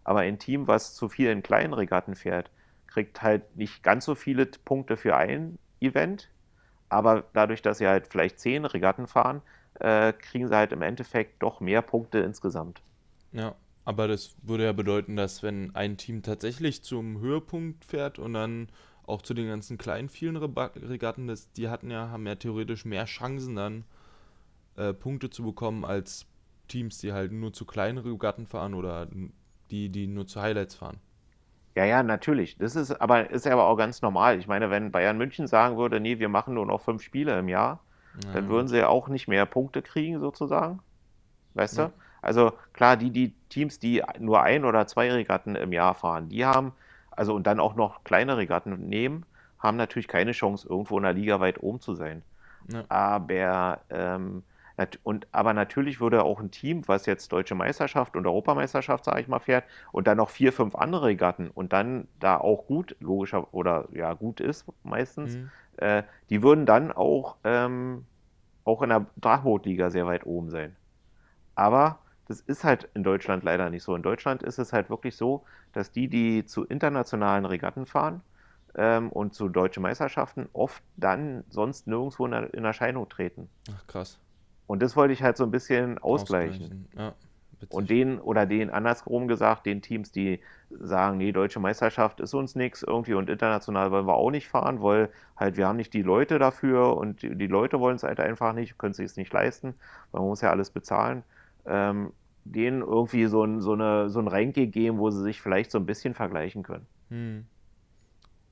Aber ein Team, was zu vielen kleinen Regatten fährt, kriegt halt nicht ganz so viele Punkte für ein Event, aber dadurch, dass sie halt vielleicht zehn Regatten fahren, äh, kriegen sie halt im Endeffekt doch mehr Punkte insgesamt. Ja, aber das würde ja bedeuten, dass wenn ein Team tatsächlich zum Höhepunkt fährt und dann auch zu den ganzen kleinen vielen Regatten, das, die hatten ja, haben ja theoretisch mehr Chancen dann äh, Punkte zu bekommen als Teams, die halt nur zu kleinen Regatten fahren oder die, die nur zu Highlights fahren. Ja, ja, natürlich. Das ist aber, ist aber auch ganz normal. Ich meine, wenn Bayern München sagen würde, nee, wir machen nur noch fünf Spiele im Jahr, ja. dann würden sie ja auch nicht mehr Punkte kriegen, sozusagen. Weißt ja. du? Also klar, die, die Teams, die nur ein oder zwei Regatten im Jahr fahren, die haben, also und dann auch noch kleine Regatten nehmen, haben natürlich keine Chance, irgendwo in der Liga weit oben zu sein. Ja. Aber ähm, und, aber natürlich würde auch ein Team, was jetzt Deutsche Meisterschaft und Europameisterschaft, sage ich mal, fährt und dann noch vier, fünf andere Regatten und dann da auch gut, logischer oder ja, gut ist meistens, mhm. äh, die würden dann auch, ähm, auch in der Drachbootliga sehr weit oben sein. Aber das ist halt in Deutschland leider nicht so. In Deutschland ist es halt wirklich so, dass die, die zu internationalen Regatten fahren, ähm, und zu deutschen Meisterschaften oft dann sonst nirgendwo in, in Erscheinung treten. Ach krass. Und das wollte ich halt so ein bisschen ausgleichen. ausgleichen. Ja, und den oder den andersrum gesagt, den Teams, die sagen, nee, deutsche Meisterschaft ist uns nichts irgendwie und international wollen wir auch nicht fahren, weil halt wir haben nicht die Leute dafür und die, die Leute wollen es halt einfach nicht, können sich es nicht leisten, weil man muss ja alles bezahlen. Ähm, denen irgendwie so ein, so, eine, so ein Ranking geben, wo sie sich vielleicht so ein bisschen vergleichen können. Hm.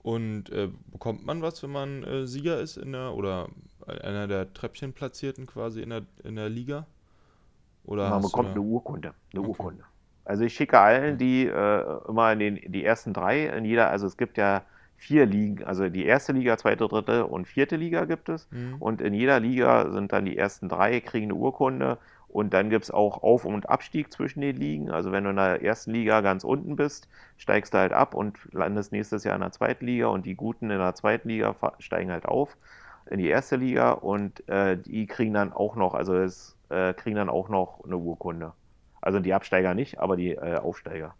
Und äh, bekommt man was, wenn man äh, Sieger ist in der oder einer der Treppchenplatzierten quasi in der, in der Liga? Oder man bekommt eine Urkunde. Eine okay. Urkunde. Also ich schicke allen die äh, immer in den, die ersten drei in jeder, also es gibt ja vier Ligen, also die erste Liga, zweite, dritte und vierte Liga gibt es. Mhm. Und in jeder Liga sind dann die ersten drei, kriegen eine Urkunde. Und dann gibt es auch Auf- und Abstieg zwischen den Ligen. Also wenn du in der ersten Liga ganz unten bist, steigst du halt ab und landest nächstes Jahr in der zweiten Liga und die Guten in der zweiten Liga steigen halt auf in die erste Liga und äh, die kriegen dann auch noch, also es äh, kriegen dann auch noch eine Urkunde. Also die Absteiger nicht, aber die äh, Aufsteiger.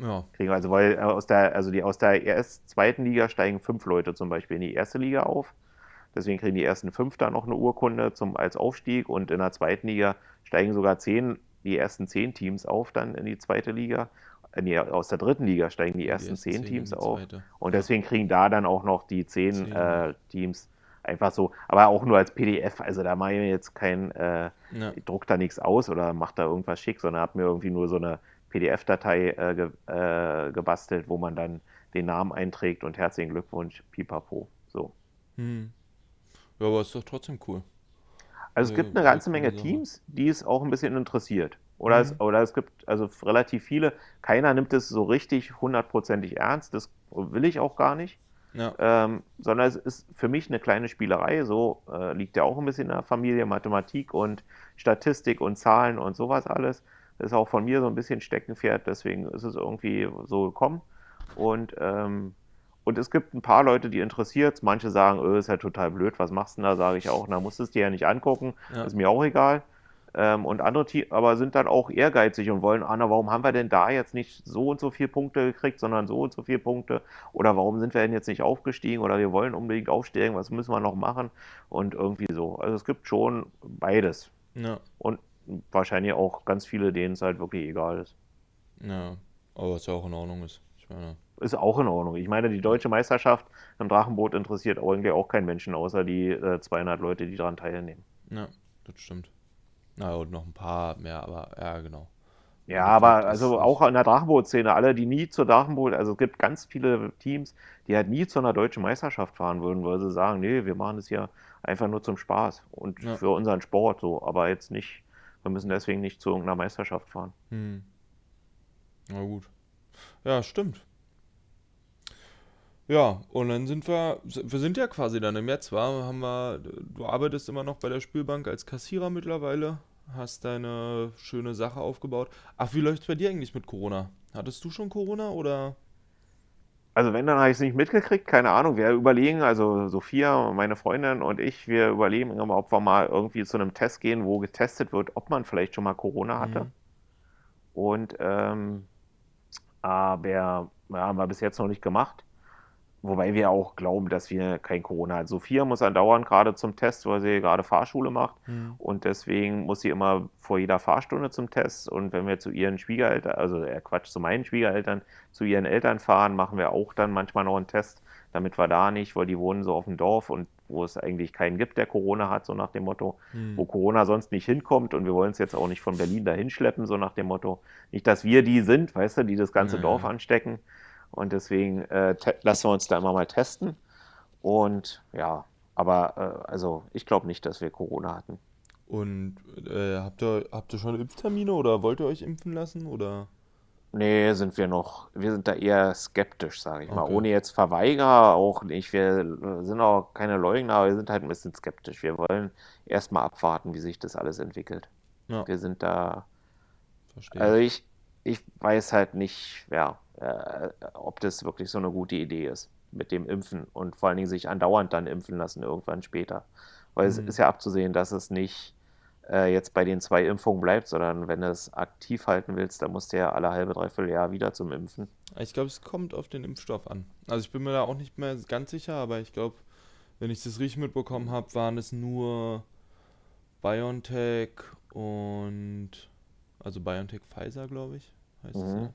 Ja. Kriegen also, weil äh, aus der, also die aus der erst zweiten Liga steigen fünf Leute zum Beispiel in die erste Liga auf. Deswegen kriegen die ersten fünf dann noch eine Urkunde zum, als Aufstieg und in der zweiten Liga steigen sogar zehn, die ersten zehn Teams auf dann in die zweite Liga äh, nee, aus der dritten Liga steigen die ersten zehn Teams auf. Und deswegen kriegen da dann auch noch die zehn, zehn. Äh, Teams einfach so, aber auch nur als PDF. Also da mache ich mir jetzt kein, äh, ja. druck da nichts aus oder mache da irgendwas schick, sondern habe mir irgendwie nur so eine PDF-Datei äh, ge, äh, gebastelt, wo man dann den Namen einträgt und herzlichen Glückwunsch, pipapo. So. Hm. Ja, aber ist doch trotzdem cool. Also es gibt eine ganze Menge Teams, die es auch ein bisschen interessiert. Oder, mhm. es, oder es gibt also relativ viele. Keiner nimmt es so richtig hundertprozentig ernst. Das will ich auch gar nicht. Ja. Ähm, sondern es ist für mich eine kleine Spielerei. So äh, liegt ja auch ein bisschen in der Familie Mathematik und Statistik und Zahlen und sowas alles. Das ist auch von mir so ein bisschen Steckenpferd. Deswegen ist es irgendwie so gekommen. Und ähm, und es gibt ein paar Leute, die interessiert Manche sagen, öh, ist ja total blöd, was machst du denn da? Sage ich auch, na, musst du es dir ja nicht angucken, ja. ist mir auch egal. Ähm, und andere aber sind dann auch ehrgeizig und wollen, Anna, warum haben wir denn da jetzt nicht so und so viele Punkte gekriegt, sondern so und so viele Punkte? Oder warum sind wir denn jetzt nicht aufgestiegen? Oder wir wollen unbedingt aufsteigen, was müssen wir noch machen? Und irgendwie so. Also es gibt schon beides. Ja. Und wahrscheinlich auch ganz viele, denen es halt wirklich egal ist. Ja, aber was ja auch in Ordnung ist. Ich meine, ist auch in Ordnung. Ich meine, die deutsche Meisterschaft im Drachenboot interessiert irgendwie auch keinen Menschen, außer die äh, 200 Leute, die daran teilnehmen. Ja, das stimmt. Na und noch ein paar mehr, aber ja, genau. Ja, aber also auch in der Drachenboot-Szene, alle, die nie zur Drachenboot, also es gibt ganz viele Teams, die halt nie zu einer deutschen Meisterschaft fahren würden, weil sie sagen, nee, wir machen das ja einfach nur zum Spaß und ja. für unseren Sport so, aber jetzt nicht, wir müssen deswegen nicht zu irgendeiner Meisterschaft fahren. Hm. Na gut. Ja, stimmt. Ja, und dann sind wir, wir sind ja quasi dann im März, war, haben wir, du arbeitest immer noch bei der Spielbank als Kassierer mittlerweile, hast deine schöne Sache aufgebaut. Ach, wie läuft es bei dir eigentlich mit Corona? Hattest du schon Corona oder? Also wenn, dann habe ich es nicht mitgekriegt, keine Ahnung. Wir überlegen, also Sophia, meine Freundin und ich, wir überlegen immer, ob wir mal irgendwie zu einem Test gehen, wo getestet wird, ob man vielleicht schon mal Corona hatte. Mhm. Und ähm, aber ja, haben wir bis jetzt noch nicht gemacht. Wobei wir auch glauben, dass wir kein Corona haben. Sophia muss andauernd gerade zum Test, weil sie gerade Fahrschule macht. Mhm. Und deswegen muss sie immer vor jeder Fahrstunde zum Test. Und wenn wir zu ihren Schwiegereltern, also äh, Quatsch, zu meinen Schwiegereltern, zu ihren Eltern fahren, machen wir auch dann manchmal noch einen Test, damit wir da nicht, weil die wohnen so auf dem Dorf und wo es eigentlich keinen gibt, der Corona hat, so nach dem Motto, mhm. wo Corona sonst nicht hinkommt und wir wollen es jetzt auch nicht von Berlin dahin schleppen, so nach dem Motto. Nicht, dass wir die sind, weißt du, die das ganze ja. Dorf anstecken. Und deswegen äh, lassen wir uns da immer mal testen. Und ja, aber äh, also ich glaube nicht, dass wir Corona hatten. Und äh, habt, ihr, habt ihr schon Impftermine oder wollt ihr euch impfen lassen? Oder? Nee, sind wir noch. Wir sind da eher skeptisch, sage ich okay. mal. Ohne jetzt Verweigerer auch nicht. Wir sind auch keine Leugner, aber wir sind halt ein bisschen skeptisch. Wir wollen erstmal abwarten, wie sich das alles entwickelt. Ja. Wir sind da. Verstehe. Also ich, ich weiß halt nicht, ja, äh, ob das wirklich so eine gute Idee ist mit dem Impfen und vor allen Dingen sich andauernd dann impfen lassen irgendwann später. Weil mhm. es ist ja abzusehen, dass es nicht äh, jetzt bei den zwei Impfungen bleibt, sondern wenn du es aktiv halten willst, dann musst du ja alle halbe, dreiviertel Jahr wieder zum Impfen. Ich glaube, es kommt auf den Impfstoff an. Also ich bin mir da auch nicht mehr ganz sicher, aber ich glaube, wenn ich das richtig mitbekommen habe, waren es nur BioNTech und also BioNTech Pfizer, glaube ich, heißt mhm. es ja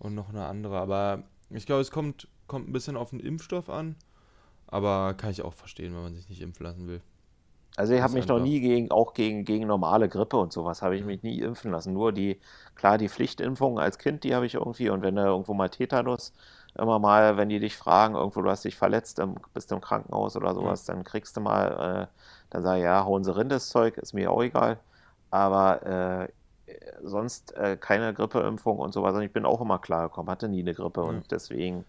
und noch eine andere. Aber ich glaube, es kommt, kommt ein bisschen auf den Impfstoff an. Aber kann ich auch verstehen, wenn man sich nicht impfen lassen will. Also ich habe mich noch nie gegen, auch gegen, gegen normale Grippe und sowas, habe ich mich nie impfen lassen. Nur die, klar, die Pflichtimpfung als Kind, die habe ich irgendwie. Und wenn du irgendwo mal Tetanus, immer mal, wenn die dich fragen, irgendwo du hast dich verletzt, bist du im Krankenhaus oder sowas, ja. dann kriegst du mal, äh, dann sag ich, ja, hauen sie rein das Zeug, ist mir auch egal. Aber äh, sonst äh, keine Grippeimpfung und sowas. Und ich bin auch immer klar gekommen, hatte nie eine Grippe ja. und deswegen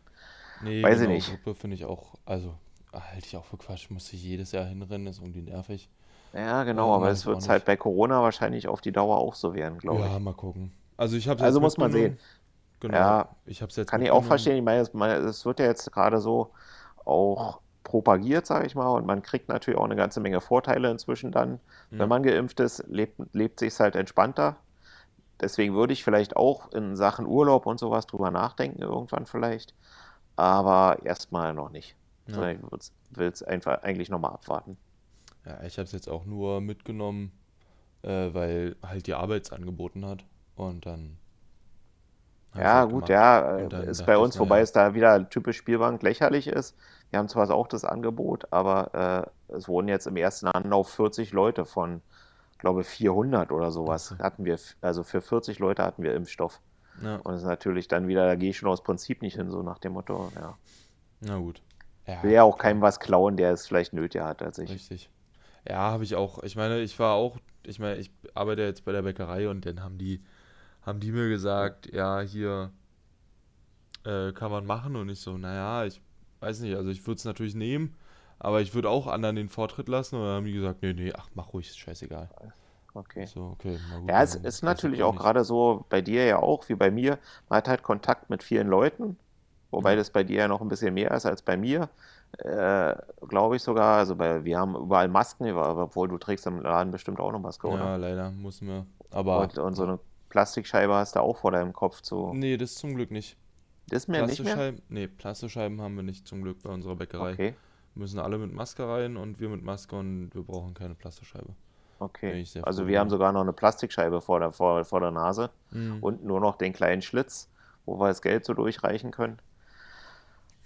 nee, weiß genau, ich nicht. Grippe finde ich auch, also halte ich auch für Quatsch, muss ich jedes Jahr hinrennen, ist irgendwie nervig. Ja, genau, aber es wird halt bei Corona wahrscheinlich auf die Dauer auch so werden, glaube ja, ich. Ja, mal gucken. Also ich habe Also muss man sehen. Genau. Ja, ich habe jetzt Kann ich auch verstehen. Ich meine, es wird ja jetzt gerade so auch propagiert, sage ich mal, und man kriegt natürlich auch eine ganze Menge Vorteile inzwischen dann. Ja. Wenn man geimpft ist, lebt, lebt sich halt entspannter. Deswegen würde ich vielleicht auch in Sachen Urlaub und sowas drüber nachdenken, irgendwann vielleicht. Aber erstmal noch nicht. Ja. Ich will es einfach eigentlich nochmal abwarten. Ja, ich habe es jetzt auch nur mitgenommen, äh, weil halt die Arbeit es angeboten hat. Und dann Ja, halt gut, gemacht. ja, ist bei uns, wobei naja, es da wieder typisch Spielbank lächerlich ist. Wir haben zwar auch das Angebot, aber äh, es wurden jetzt im ersten Anlauf 40 Leute von, glaube 400 oder sowas hatten wir, also für 40 Leute hatten wir Impfstoff. Ja, Und das ist natürlich dann wieder, da gehe ich schon aus Prinzip nicht hin, so nach dem Motto, ja. na gut. Will Ja, ja auch keinem was klauen, der es vielleicht nötiger hat als ich. Richtig. Ja, habe ich auch. Ich meine, ich war auch, ich meine, ich arbeite jetzt bei der Bäckerei und dann haben die, haben die mir gesagt, ja, hier äh, kann man machen und ich so, naja, ich weiß nicht, also ich würde es natürlich nehmen, aber ich würde auch anderen den Vortritt lassen und dann haben die gesagt, nee, nee, ach, mach ruhig, ist scheißegal. Okay. So, okay, gut, Ja, es ist natürlich auch nicht. gerade so bei dir ja auch, wie bei mir. Man hat halt Kontakt mit vielen Leuten, wobei Ja, das bei dir ja noch ein bisschen mehr ist als bei mir. Äh, glaube ich sogar. Also bei, wir haben überall Masken, obwohl du trägst im Laden bestimmt auch eine Maske, oder? ja, leider mussten wir. Aber Und, und so eine Plastikscheibe hast du auch vor deinem Kopf zu. nee, das zum Glück nicht. Das mir nicht mehr? Plastikscheiben, nee, Plastikscheiben haben wir nicht zum Glück bei unserer Bäckerei. Okay, Müssen alle mit Maske rein und wir mit Maske und wir brauchen keine Plastikscheibe. Okay. Also wir haben sogar noch eine Plastikscheibe vor der, vor, vor der Nase Mhm. und nur noch den kleinen Schlitz, wo wir das Geld so durchreichen können.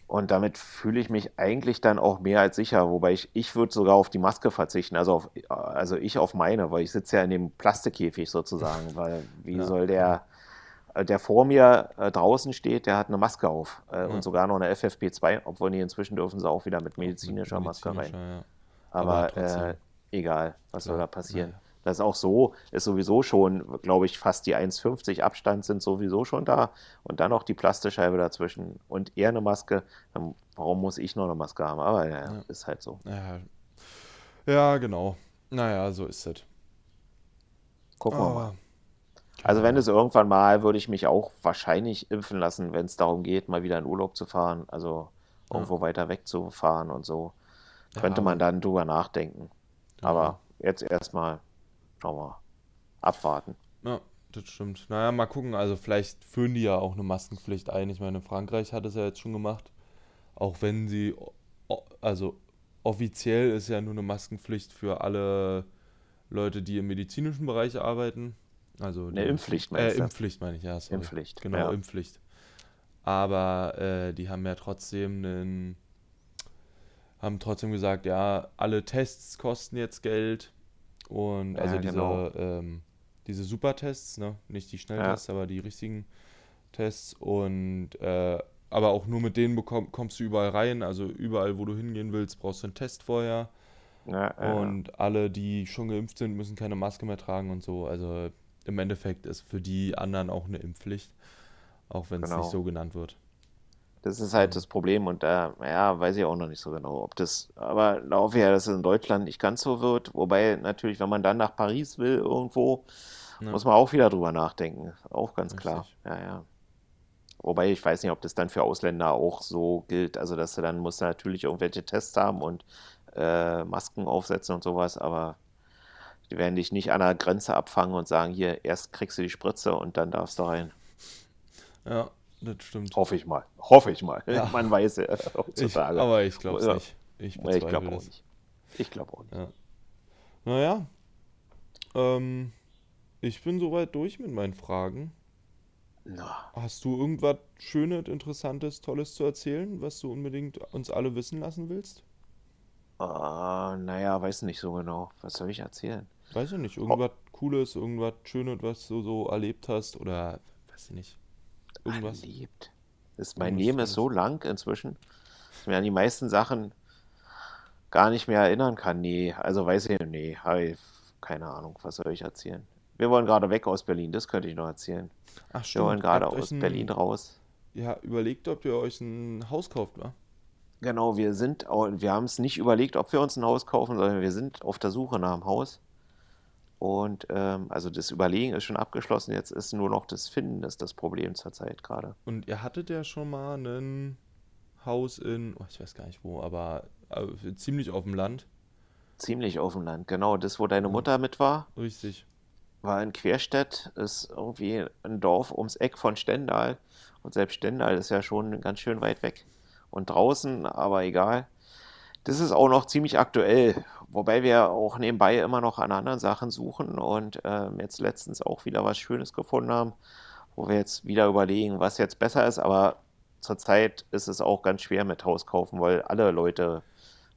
Und damit fühle ich mich eigentlich dann auch mehr als sicher, wobei ich, ich würde sogar auf die Maske verzichten, also, auf, also ich auf meine, weil ich sitze ja in dem Plastikkäfig sozusagen, weil wie Ja, soll der, der vor mir äh, draußen steht, der hat eine Maske auf äh, Ja. und sogar noch eine FFP2, obwohl die inzwischen dürfen sie auch wieder mit mit medizinischer Maske rein. medizinischer, ja. Aber Aber äh, egal, was soll da klar, passieren? naja. Das ist auch so, ist sowieso schon, glaube ich, fast die 1,50 Abstand sind sowieso schon da. Und dann noch die Plastikscheibe dazwischen und eher eine Maske. Dann, warum muss ich noch eine Maske haben? Aber ja, Ja. ist halt so. Ja, ja, genau. Naja, so ist es. Gucken wir mal. Also wenn es irgendwann mal, würde ich mich auch wahrscheinlich impfen lassen, wenn es darum geht, mal wieder in Urlaub zu fahren. Also Ja, irgendwo weiter weg zu fahren und so. ja, Könnte man dann drüber nachdenken. genau. Aber jetzt erstmal, schauen wir, abwarten. Ja, das stimmt. Naja, mal gucken. Also vielleicht führen die ja auch eine Maskenpflicht ein. Ich meine, Frankreich hat es ja jetzt schon gemacht. Auch wenn sie, also offiziell ist ja nur eine Maskenpflicht für alle Leute, die im medizinischen Bereich arbeiten. Also Eine Impfpflicht äh, meinst du? Impfpflicht meine ich, ja, sorry. Impfpflicht, Genau, ja. Impfpflicht. Aber äh, die haben ja trotzdem einen, haben trotzdem gesagt, ja, alle Tests kosten jetzt Geld. Und also Ja, diese, genau. ähm, diese Supertests, ne? Nicht die Ja, Schnelltests, aber die richtigen Tests. Und äh, aber auch nur mit denen bekomm, kommst du überall rein. Also überall, wo du hingehen willst, brauchst du einen Test vorher. ja, ja, ja. Und alle, die schon geimpft sind, müssen keine Maske mehr tragen und so. Also im Endeffekt ist für die anderen auch eine Impfpflicht, auch wenn es nicht genau. so genannt wird. Das ist halt das Problem und da, ja, weiß ich auch noch nicht so genau, ob das, aber laufe ja, dass es in Deutschland nicht ganz so wird. Wobei natürlich, wenn man dann nach Paris will irgendwo, ja, muss man auch wieder drüber nachdenken. Auch ganz klar. richtig. Ja, ja. Wobei ich weiß nicht, ob das dann für Ausländer auch so gilt. Also, dass du dann musst du natürlich irgendwelche Tests haben und äh, Masken aufsetzen und sowas, aber die werden dich nicht an der Grenze abfangen und sagen, hier, erst kriegst du die Spritze und dann darfst du rein. Ja, das stimmt. Hoffe ich mal. Hoffe ich mal. Ja, Man weiß ja ich, heutzutage. aber ich glaube es Ja, nicht. Ich ich glaube auch nicht. Ich glaube auch nicht. Ja. Naja, ähm, ich bin soweit durch mit meinen Fragen. Na, Hast du irgendwas Schönes, Interessantes, Tolles zu erzählen, was du unbedingt uns alle wissen lassen willst? äh, naja, weiß nicht so genau. Was soll ich erzählen? Weiß ich nicht, Oh, irgendwas Cooles, irgendwas Schönes, was du so erlebt hast oder weiß ich nicht, irgendwas, erlebt. Ist, mein Leben ist so lang inzwischen, dass ich mir an die meisten Sachen gar nicht mehr erinnern kann. Nee, also weiß ich, nee, habe ich keine Ahnung, was soll ich erzählen? Wir wollen gerade weg aus Berlin, das könnte ich noch erzählen. Ach Wir wollen stimmt, gerade aus Berlin ein, raus. ja, überlegt, ob ihr euch ein Haus kauft, wa? Genau, wir sind, wir haben es nicht überlegt, ob wir uns ein Haus kaufen, sondern wir sind auf der Suche nach einem Haus. Und ähm, also das Überlegen ist schon abgeschlossen, jetzt ist nur noch das Finden, ist das Problem zurzeit gerade. Und ihr hattet ja schon mal ein Haus in, oh, ich weiß gar nicht wo, aber äh, ziemlich auf dem Land. Ziemlich auf dem Land, genau. Das, wo deine Ja, Mutter mit war, richtig. war in Querstedt, ist irgendwie ein Dorf ums Eck von Stendal. Und selbst Stendal ist ja schon ganz schön weit weg. Und draußen, aber egal. Das ist auch noch ziemlich aktuell, wobei wir auch nebenbei immer noch an anderen Sachen suchen und ähm, jetzt letztens auch wieder was Schönes gefunden haben, wo wir jetzt wieder überlegen, was jetzt besser ist, aber zurzeit ist es auch ganz schwer mit Haus kaufen, weil alle Leute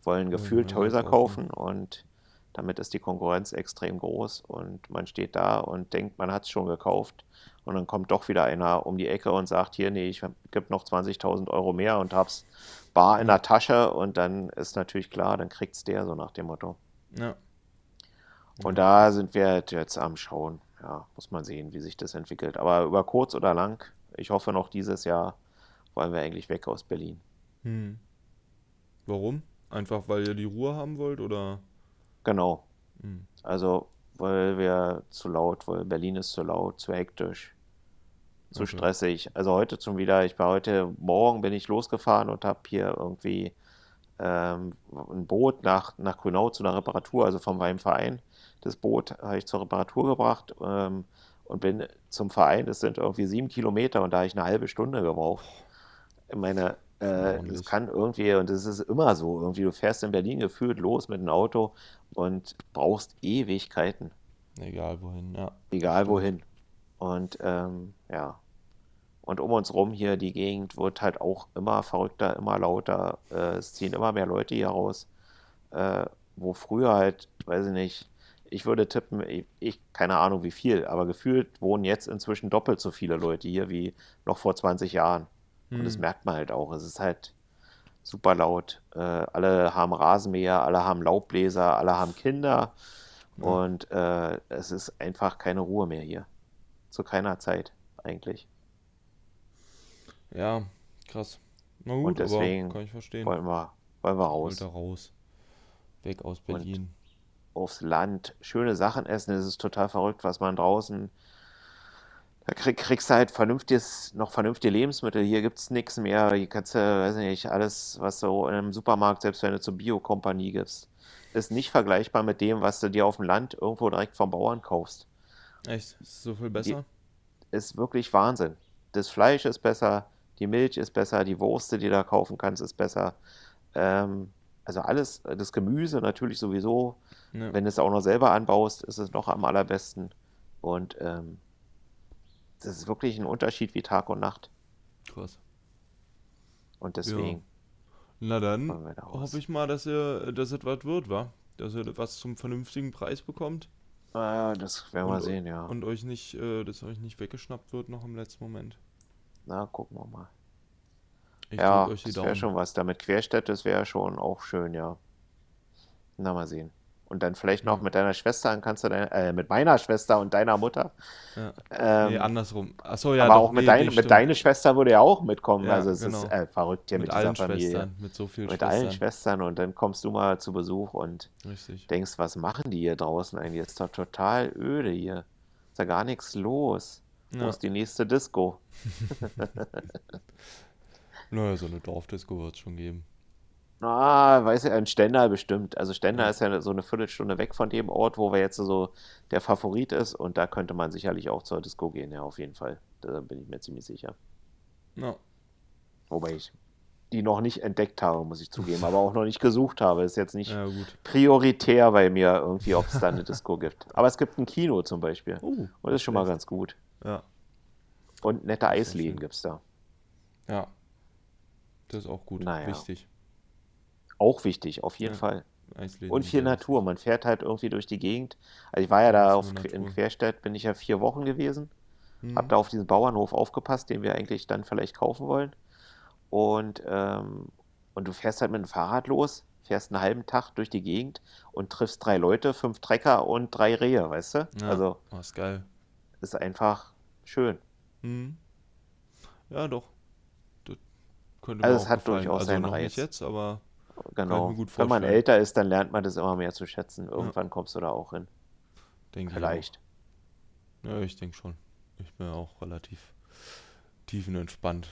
wollen gefühlt Häuser kaufen. und damit ist die Konkurrenz extrem groß und man steht da und denkt, man hat es schon gekauft und dann kommt doch wieder einer um die Ecke und sagt, hier, nee, ich gebe noch 20.000 Euro mehr und hab's bar in der Tasche und dann ist natürlich klar, dann kriegt es der so nach dem Motto. Ja. Und da sind wir jetzt am Schauen. Ja, muss man sehen, wie sich das entwickelt. Aber über kurz oder lang, ich hoffe noch dieses Jahr, wollen wir eigentlich weg aus Berlin. Hm. Warum? Einfach weil ihr die Ruhe haben wollt oder? Genau. Hm. Also, weil wir zu laut, weil Berlin ist zu laut, zu hektisch, zu Okay. stressig. Also heute zum wieder, ich war heute Morgen bin ich losgefahren und habe hier irgendwie ähm, ein Boot nach, nach Grünau zu einer Reparatur, also vom meinem Verein. Das Boot habe ich zur Reparatur gebracht ähm, und bin zum Verein. Das sind irgendwie sieben Kilometer und da habe ich eine halbe Stunde gebraucht. Ich meine, äh, es kann irgendwie, und es ist immer so, irgendwie, du fährst in Berlin gefühlt los mit einem Auto und brauchst Ewigkeiten, Egal wohin, ja. egal wohin. Und ähm, ja, und um uns rum hier, die Gegend wird halt auch immer verrückter, immer lauter. Äh, es ziehen immer mehr Leute hier raus. Äh, wo früher halt, weiß ich nicht, ich würde tippen, ich, ich, keine Ahnung wie viel, aber gefühlt wohnen jetzt inzwischen doppelt so viele Leute hier wie noch vor 20 Jahren. Und das Hm. merkt man halt auch. Es ist halt super laut. Äh, alle haben Rasenmäher, alle haben Laubbläser, alle haben Kinder. Ja. Und äh, es ist einfach keine Ruhe mehr hier. Zu keiner Zeit eigentlich. Ja, krass. Na Und gut, aber deswegen kann ich verstehen. wollen wir, wollen wir raus. raus. Weg aus Und Berlin. aufs Land schöne Sachen essen. Es ist total verrückt, was man draußen. Da krieg, kriegst du halt vernünftiges, noch vernünftige Lebensmittel. Hier gibt es nichts mehr. Hier kannst du, weiß nicht, alles, was du in einem Supermarkt, selbst wenn du zur Biokompanie gibst, ist nicht vergleichbar mit dem, was du dir auf dem Land irgendwo direkt vom Bauern kaufst. Echt? Ist es so viel Die besser? ist wirklich Wahnsinn. Das Fleisch ist besser, die Milch ist besser, die Wurst, die du da kaufen kannst, ist besser. Ähm, also alles, das Gemüse natürlich sowieso. Ja, Wenn du es auch noch selber anbaust, ist es noch am allerbesten. Und ähm, das ist wirklich ein Unterschied wie Tag und Nacht. krass. Und Ja. deswegen Na dann hoffe ich mal, dass ihr, dass es was wird, wa? Dass ihr was zum vernünftigen Preis bekommt Ah, das werden wir und, sehen, ja. und euch nicht, äh, dass euch nicht weggeschnappt wird noch im letzten Moment. Na, gucken wir mal. Ich Ja, drücke euch die das wäre schon was. Damit Querstädt, das wäre schon auch schön, ja. Na, mal sehen. Und dann vielleicht noch Ja. mit deiner Schwester, dann kannst du deine, äh, mit meiner Schwester und deiner Mutter. Ja. Nee, Ähm, andersrum. Achso, ja, aber doch, auch mit, nee, dein, nee, mit deiner Schwester würde ja auch mitkommen. Ja, Also es genau. ist äh, verrückt hier Mit mit dieser allen Familie. Schwestern, mit so vielen Mit allen Schwestern. Schwestern und dann kommst du mal zu Besuch und Richtig. denkst, was machen die hier draußen eigentlich? Ist doch total öde hier. Ist da gar nichts los. Wo Ja. ist die nächste Disco? Naja, so eine Dorfdisco wird es schon geben. Na, weiß ja, in Stendal bestimmt. Also Stendal Ja. ist ja so eine Viertelstunde weg von dem Ort, wo wir jetzt so der Favorit ist und da könnte man sicherlich auch zur Disco gehen, ja, auf jeden Fall. Da bin ich mir ziemlich sicher. Ja. Wobei ich die noch nicht entdeckt habe, muss ich zugeben, aber auch noch nicht gesucht habe. Ist jetzt nicht Ja, prioritär bei mir irgendwie, ob es da eine Disco gibt. Aber es gibt ein Kino zum Beispiel. Oh, Und das ist schon mal ganz gut. Ja, Und nette Eisläden gibt es da. ja. Das ist auch gut. Naja. Wichtig. Auch wichtig, auf jeden Ja. Fall. Eisläden Und viel Natur. Man fährt halt irgendwie durch die Gegend. Also ich war ja da auf, in Natur. Querstedt, bin ich ja vier Wochen gewesen. wichtig. Hab Mhm. da auf diesen Bauernhof aufgepasst, den wir eigentlich dann vielleicht kaufen wollen. Und, ähm, und du fährst halt mit dem Fahrrad los, fährst einen halben Tag durch die Gegend und triffst drei Leute, fünf Trecker und drei Rehe, weißt du? Ja, Also oh, ist geil. ist einfach schön. Mhm. Ja, doch. Das könnte Also es auch hat durchaus Also seinen noch Reiz. nicht jetzt, aber Genau. Wenn man älter ist, dann lernt man das immer mehr zu schätzen. Irgendwann kommst du da auch hin. denke ich auch. Vielleicht. Ja, ich denke schon. Ich bin auch relativ tiefenentspannt.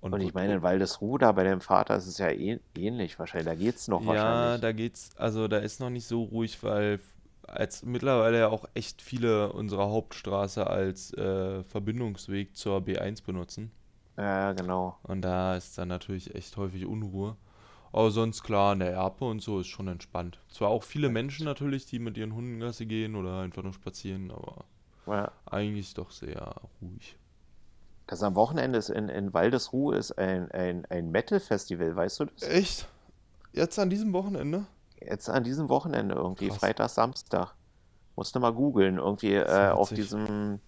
Und ich würd- meine, in Waldesruh, da bei deinem Vater ist es ja ähn- ähnlich wahrscheinlich. Da geht's noch Ja, wahrscheinlich. da geht's, also da ist noch nicht so ruhig, weil als mittlerweile ja auch echt viele unserer Hauptstraße als äh, Verbindungsweg zur B1 benutzen. Ja, genau. Und da ist dann natürlich echt häufig Unruhe. Aber sonst klar, in der Erpe und so ist schon entspannt. Zwar auch viele Menschen natürlich, die mit ihren Hunden Gassi gehen oder einfach nur spazieren, aber Ja. eigentlich doch sehr ruhig. Das am Wochenende ist in, in Waldesruhe ist ein, ein, ein Metal-Festival, weißt du das? Echt? Jetzt an diesem Wochenende? Jetzt an diesem Wochenende irgendwie, Krass. Freitag, Samstag. Musst du mal googeln, irgendwie äh, auf diesem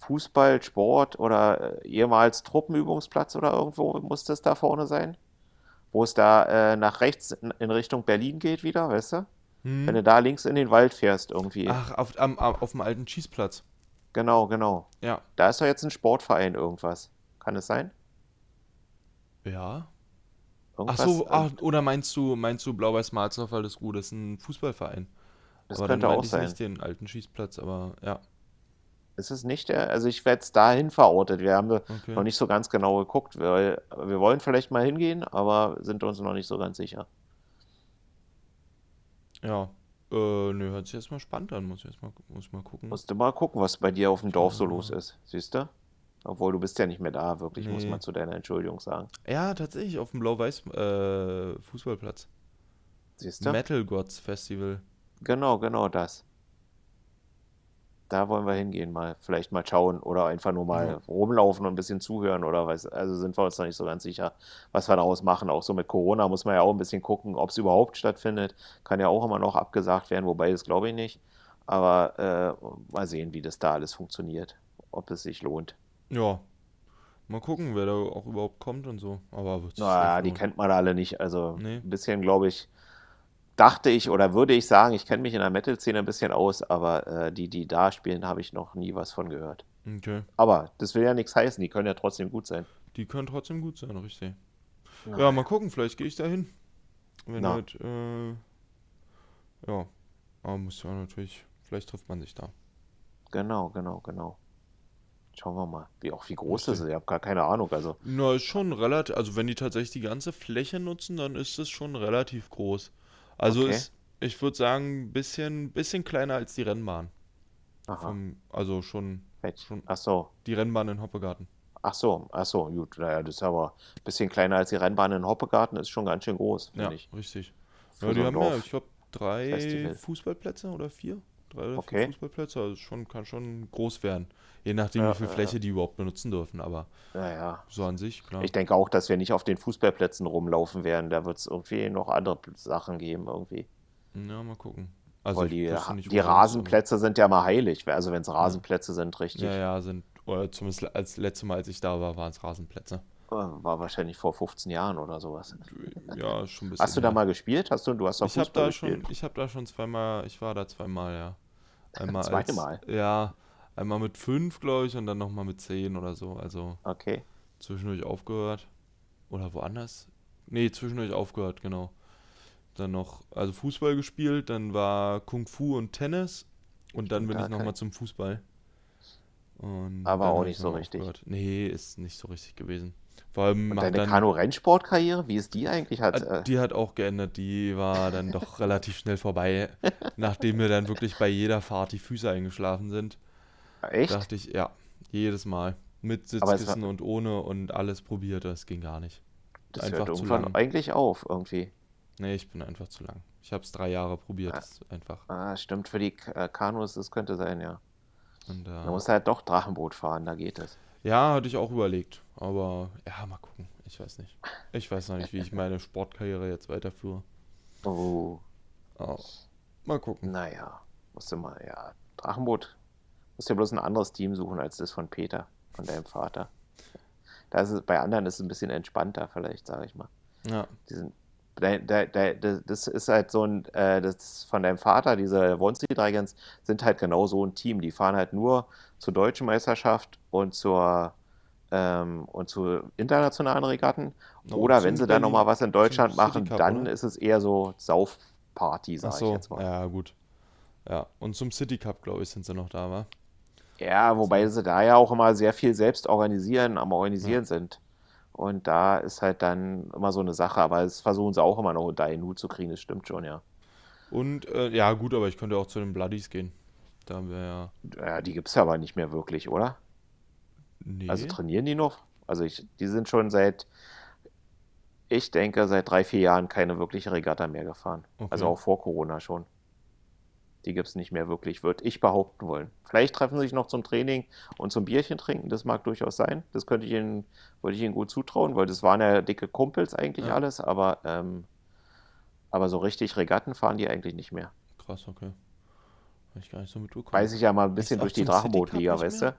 Fußball, Sport oder äh, ehemals Truppenübungsplatz oder irgendwo muss das da vorne sein. Wo es da äh, nach rechts in, Richtung Berlin geht wieder, weißt du? Wenn Hm. du da links in den Wald fährst irgendwie. Ach, auf, am, auf dem alten Schießplatz. Genau, genau. Ja. Da ist doch jetzt ein Sportverein irgendwas. Kann es sein? Ja. Ach Irgendwas? so, äh, ach, oder meinst du, meinst du Blau-Weiß-Marzhoff, weil das gut ist, ein Fußballverein? das aber dann könnte auch meinte ich sein. nicht den alten Schießplatz, aber ja, Ist es nicht der? Also ich werde es dahin verortet. Wir haben noch okay. nicht so ganz genau geguckt, weil wir wollen vielleicht mal hingehen, aber sind uns noch nicht so ganz sicher. Ja. Äh, nö, hört sich erstmal spannend an, muss ich erstmal muss mal gucken. Musst du mal gucken, was bei dir auf dem Dorf so los ist. Siehst du? Obwohl du bist ja nicht mehr da, wirklich, muss Nee. man zu deiner Entschuldigung sagen. Ja, tatsächlich, auf dem Blau-Weiß äh, Fußballplatz. Siehst du? Metal Gods Festival. Genau, genau das. Da wollen wir hingehen, mal vielleicht mal schauen oder einfach nur mal Ja. rumlaufen und ein bisschen zuhören oder was. Also sind wir uns noch nicht so ganz sicher, was wir daraus machen. Auch so mit Corona muss man ja auch ein bisschen gucken, ob es überhaupt stattfindet. Kann ja auch immer noch abgesagt werden, wobei das glaube ich nicht. Aber äh, mal sehen, wie das da alles funktioniert, ob es sich lohnt. Ja. Mal gucken, wer da auch überhaupt kommt und so. Aber wird Naja, die kennt man alle nicht. Also Nee. ein bisschen, glaube ich, dachte ich oder würde ich sagen, ich kenne mich in der Metal-Szene ein bisschen aus, aber äh, die, die da spielen, habe ich noch nie was von gehört. Okay. Aber das will ja nichts heißen, die können ja trotzdem gut sein. Die können trotzdem gut sein, richtig. Ja. Ja, mal gucken, vielleicht gehe ich da hin. Wenn Na. halt, äh, ja. Aber muss ja natürlich, vielleicht trifft man sich da. Genau, genau, genau. Schauen wir mal, wie auch wie groß das ist. Ich habe gar keine Ahnung. Also, Na, ist schon relativ, also wenn die tatsächlich die ganze Fläche nutzen, dann ist es schon relativ groß. Also Okay. ist, ich würde sagen, ein bisschen, bisschen kleiner als die Rennbahn. aha. Vom, also schon schon- Ach so, die Rennbahn in Hoppegarten. ach so, ach so, gut. Naja, das ist aber ein bisschen kleiner als die Rennbahn in Hoppegarten, ist schon ganz schön groß, Ja, finde ich. richtig. Ja, die haben ja, Dorf. ich glaube, drei Festival. Fußballplätze oder vier? Drei oder Okay. vier Fußballplätze, also schon, kann schon groß werden. Je nachdem, Ja, wie viel ja, Fläche die überhaupt benutzen dürfen, aber so an sich, klar. ich denke auch, dass wir nicht auf den Fußballplätzen rumlaufen werden. Da wird es irgendwie noch andere Sachen geben, irgendwie. Ja, mal gucken. Also Weil die, die aber- Rasenplätze sind ja mal heilig. Also wenn es Rasenplätze sind, richtig. Ja, ja, sind, oder zumindest als letzte Mal, als ich da war, waren es Rasenplätze. Äh, War wahrscheinlich vor 15 Jahren oder sowas. Ja, schon ein bisschen. Hast du da mal gespielt? Hast du, du hast doch Ich Fußball da schon, gespielt. ich habe da schon zweimal, ich war da zweimal, ja. Einmal Zweimal? Als, ja, einmal mit fünf, glaube ich, und dann nochmal mit zehn oder so. Also Okay. zwischendurch aufgehört. Oder woanders? Nee, zwischendurch aufgehört, genau. Dann noch, also Fußball gespielt, dann war Kung Fu und Tennis und dann bin da ich nochmal zum Fußball. Und Aber auch nicht ich so richtig. aufgehört. Nee, ist nicht so richtig gewesen. Vor allem Und deine Kanu-Rennsportkarriere, wie ist die eigentlich? Hat, äh, die hat auch geendet, die war dann doch relativ schnell vorbei. Nachdem mir dann wirklich bei jeder Fahrt die Füße eingeschlafen sind, echt? dachte ich, ja, jedes Mal. Mit Sitzkissen und ohne und alles probiert, das ging gar nicht. Das einfach hört zu irgendwann lang. eigentlich auf, irgendwie. Nee, ich bin einfach zu lang. Ich habe es drei Jahre probiert, Ah. das ist einfach. Ah, stimmt, für die äh, Kanus, das könnte sein, ja. Und, Da äh, musst du halt doch Drachenboot fahren, da geht es. ja, hatte ich auch überlegt. Aber ja, mal gucken. Ich weiß nicht. Ich weiß noch nicht, wie ich meine Sportkarriere jetzt weiterführe. Oh, Aber mal gucken. naja, musst du mal, ja. Drachenboot, musst dir bloß ein anderes Team suchen als das von Peter, von deinem Vater. Da ist es, bei anderen ist es ein bisschen entspannter, vielleicht, sage ich mal. Ja, Die sind, da, da, da, das ist halt so ein, äh, das von deinem Vater, diese Wonsi Dragons, sind halt genau so ein Team. Die fahren halt nur zur deutschen Meisterschaft und zur ähm, und zu internationalen Regatten. Na, Oder wenn sie dann nochmal was in Deutschland machen, Cup, dann oder? ist es eher so Saufparty, sag ich so. jetzt mal. Ja, gut. Ja, und zum City Cup, glaube ich, sind sie noch da, wa? Ja, wobei sie da ja auch immer sehr viel selbst organisieren, am Organisieren sind. Und da ist halt dann immer so eine Sache, aber das versuchen sie auch immer noch unter einen Hut zu kriegen, das stimmt schon, ja. Und, äh, ja, gut, aber ich könnte auch zu den Bloodies gehen. Da haben wir ja. Ja, die gibt es ja aber nicht mehr wirklich, oder? Nee. Also trainieren die noch? Also ich, die sind schon seit, ich denke, seit drei, vier Jahren keine wirkliche Regatta mehr gefahren. Okay. Also auch vor Corona schon. Die gibt es nicht mehr wirklich, würde ich behaupten wollen. Vielleicht treffen sie sich noch zum Training und zum Bierchen trinken, das mag durchaus sein. Das könnte ich ihnen, würde ich ihnen gut zutrauen, weil das waren ja dicke Kumpels eigentlich Ja. alles, aber, ähm, aber so richtig Regatten fahren die eigentlich nicht mehr. Krass, okay. Habe ich gar nicht so mitbekommen. Weiß ich ja mal ein bisschen auch durch die Drachenbootliga, weißt du?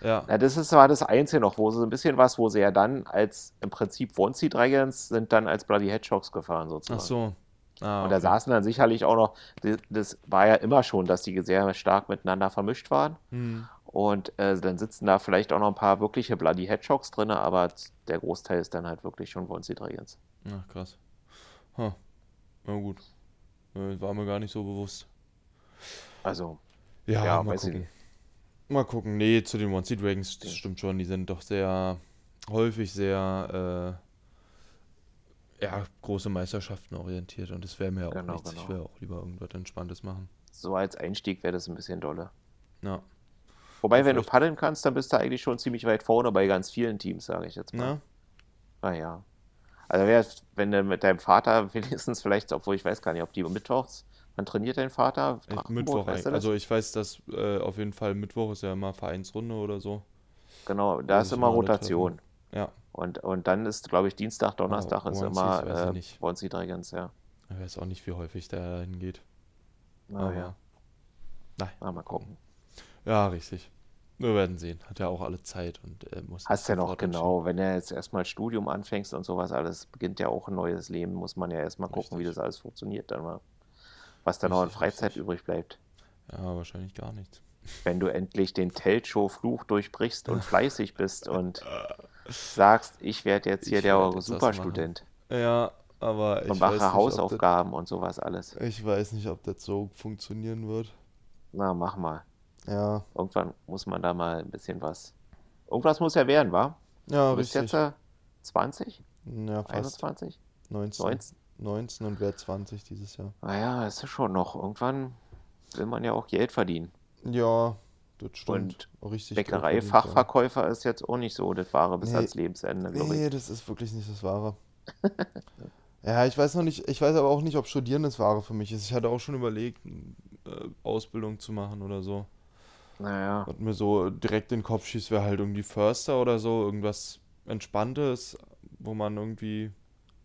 Ja, Na, das ist zwar das Einzige noch, wo sie ein bisschen was, wo sie ja dann als im Prinzip Wonsi Dragons sind dann als Bloody Hedgehogs gefahren sozusagen. ach so. Ah, Und da saßen dann sicherlich auch noch, das, war ja immer schon, dass die sehr stark miteinander vermischt waren. Hm. Und äh, dann sitzen da vielleicht auch noch ein paar wirkliche Bloody Hedgehogs drin, aber der Großteil ist dann halt wirklich schon Wonsi Dragons. Ach, krass. Ha. Na gut. Äh, War mir gar nicht so bewusst. Also, Ja, Ja, mal ich gucken. nicht. Mal gucken. Nee, zu den One Sea Dragons, das stimmt schon. Die sind doch sehr häufig sehr äh, ja, große Meisterschaften orientiert. Und das wäre mir auch Genau, nichts. Ich genau. will auch lieber irgendwas Entspanntes machen. so als Einstieg wäre das ein bisschen dolle. Ja. Wobei, wenn du paddeln kannst, dann bist du eigentlich schon ziemlich weit vorne bei ganz vielen Teams, sage ich jetzt mal. Na? Naja. Also wär, wenn du mit deinem Vater wenigstens vielleicht, obwohl ich weiß gar nicht, ob die mittwochs, wann trainiert dein Vater? Mittwoch weißt du? Also ich weiß, dass äh, auf jeden Fall Mittwoch ist ja immer Vereinsrunde oder so. genau, da ist immer Rotation. Ja. Und, und dann ist, glaube ich, Dienstag, Donnerstag ist Onesies immer äh, nicht. Bonzi Dragons, ja. Ich weiß auch nicht, wie häufig der hingeht. Naja, Nein. na, mal gucken. Ja, richtig. Wir werden sehen. Hat ja auch alle Zeit und äh, muss Hast ja noch, genau, wenn du jetzt erstmal Studium anfängst und sowas alles, beginnt ja auch ein neues Leben, muss man ja erstmal gucken, wie Richtig. das alles funktioniert dann mal. Was dann noch an Richtig, Freizeit richtig. übrig bleibt. Ja, wahrscheinlich gar nichts. Wenn du endlich den Telcho-Fluch durchbrichst und fleißig bist und sagst, ich werde jetzt hier Ich der Superstudent Ja, aber ich und mache nicht, Hausaufgaben und sowas alles. das, ich weiß nicht, ob das so funktionieren wird. Na, mach mal. Ja, Irgendwann muss man da mal ein bisschen was. Irgendwas muss ja werden, wa? ja, Du bist richtig. jetzt äh, 20? ja, fast 21? 19, 19? 19 und werde 20 dieses Jahr. Naja, ist ja schon noch. Irgendwann will man ja auch Geld verdienen. Ja, das. Und ja. Bäckerei-Fachverkäufer ist jetzt auch nicht so das Wahre bis Nee. ans Lebensende, glaube ich. Nee, das ist wirklich nicht das Wahre. ja, ich weiß noch nicht, ich weiß aber auch nicht, ob Studieren das Wahre für mich ist. Ich hatte auch schon überlegt, äh, Ausbildung zu machen oder so. Naja, Was mir so direkt in den Kopf schießt, wäre halt irgendwie Förster oder so, irgendwas Entspanntes, wo man irgendwie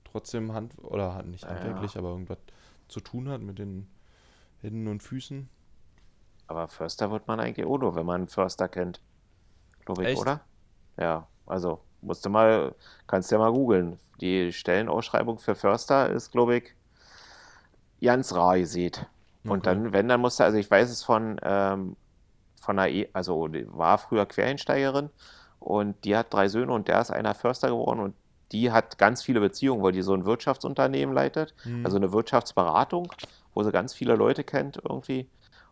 trotzdem Hand oder halt nicht handwerklich, aber irgendwas zu tun hat mit den Händen und Füßen. Aber Förster wird man eigentlich nur, wenn man einen Förster kennt. Glaube ich, Echt? oder? Ja, also musst du mal, kannst ja mal googeln. Die Stellenausschreibung für Förster ist, glaube ich, ganz rar gesät. Und Okay. dann, wenn, dann musst du, also ich weiß es von, ähm, von einer, e also die war früher Quereinsteigerin und die hat drei Söhne und der ist einer Förster geworden und die hat ganz viele Beziehungen, weil die so ein Wirtschaftsunternehmen leitet, Hm. also eine Wirtschaftsberatung, wo sie ganz viele Leute kennt irgendwie.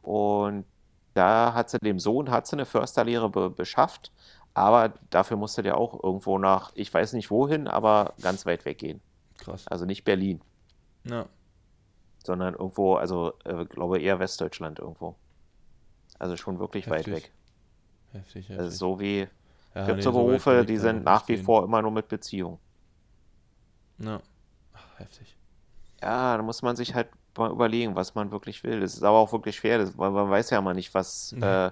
Und da hat sie dem Sohn hat sie eine Försterlehre be beschafft, aber dafür musste der auch irgendwo nach, ich weiß nicht wohin, aber ganz weit weggehen. Krass. Also nicht Berlin, Ja, sondern irgendwo, also äh, glaube eher Westdeutschland irgendwo. Also schon wirklich weit Heftig. weg. heftig, ist heftig. so wie, Ja, gibt nee, so weit Berufe, die sind nach wie gehen. vor immer nur mit Beziehung. Ja. Ach, heftig. Ja, da muss man sich halt mal überlegen, was man wirklich will. Das ist aber auch wirklich schwer, das, weil man weiß ja mal nicht, was, Nee. äh,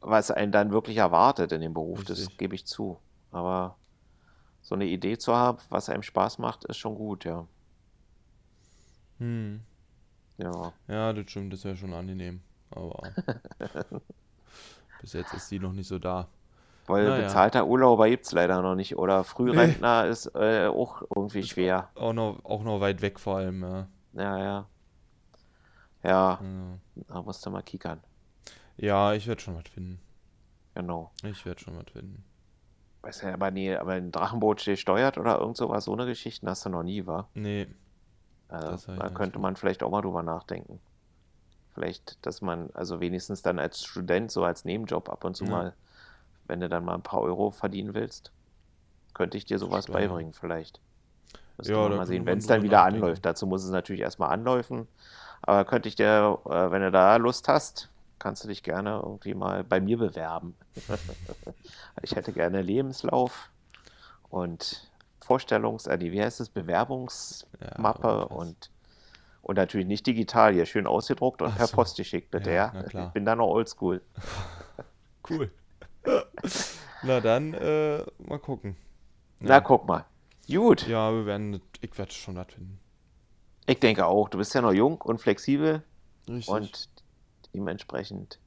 was einen dann wirklich erwartet in dem Beruf. Das Richtig. gebe ich zu. Aber so eine Idee zu haben, was einem Spaß macht, ist schon gut, ja. Hm. Ja, Ja, das stimmt, das wäre schon angenehm. Aber bis jetzt ist die noch nicht so da. weil Naja. bezahlter Urlauber gibt es leider noch nicht. Oder Frührentner ist äh, auch irgendwie schwer. Auch noch, auch noch weit weg vor allem, ja. Ja, ja. Ja, Ja, da musst du mal kickern. ja ich werde schon was finden. Genau. Ich werde schon was finden. Weiß ja, aber nee, aber ein Drachenboot steuert oder irgend sowas, so eine Geschichten hast du noch nie, wa? Nee, Also, Das da könnte man vielleicht auch mal drüber nachdenken. Vielleicht, dass man, also wenigstens dann als Student, so als Nebenjob ab und zu Ja. mal, wenn du dann mal ein paar Euro verdienen willst, könnte ich dir sowas Steuern. beibringen, vielleicht. Müsste Ja, mal sehen, wenn es dann wieder anläuft. Dazu muss es natürlich erstmal anläufen. Aber könnte ich dir, äh, wenn du da Lust hast, kannst du dich gerne irgendwie mal bei mir bewerben. ich hätte gerne Lebenslauf und Vorstellungs-, äh, wie heißt es, Bewerbungsmappe Ja, und, Und natürlich nicht digital, hier schön ausgedruckt und Ach per so. Post geschickt, bitte, Ja, ja. Ich bin da noch oldschool. Cool. Na dann, äh, mal gucken. Na, Ja. guck mal. Gut. Ja, wir werden, ich werde schon das finden. Ich denke auch, du bist ja noch jung und flexibel Richtig. und dementsprechend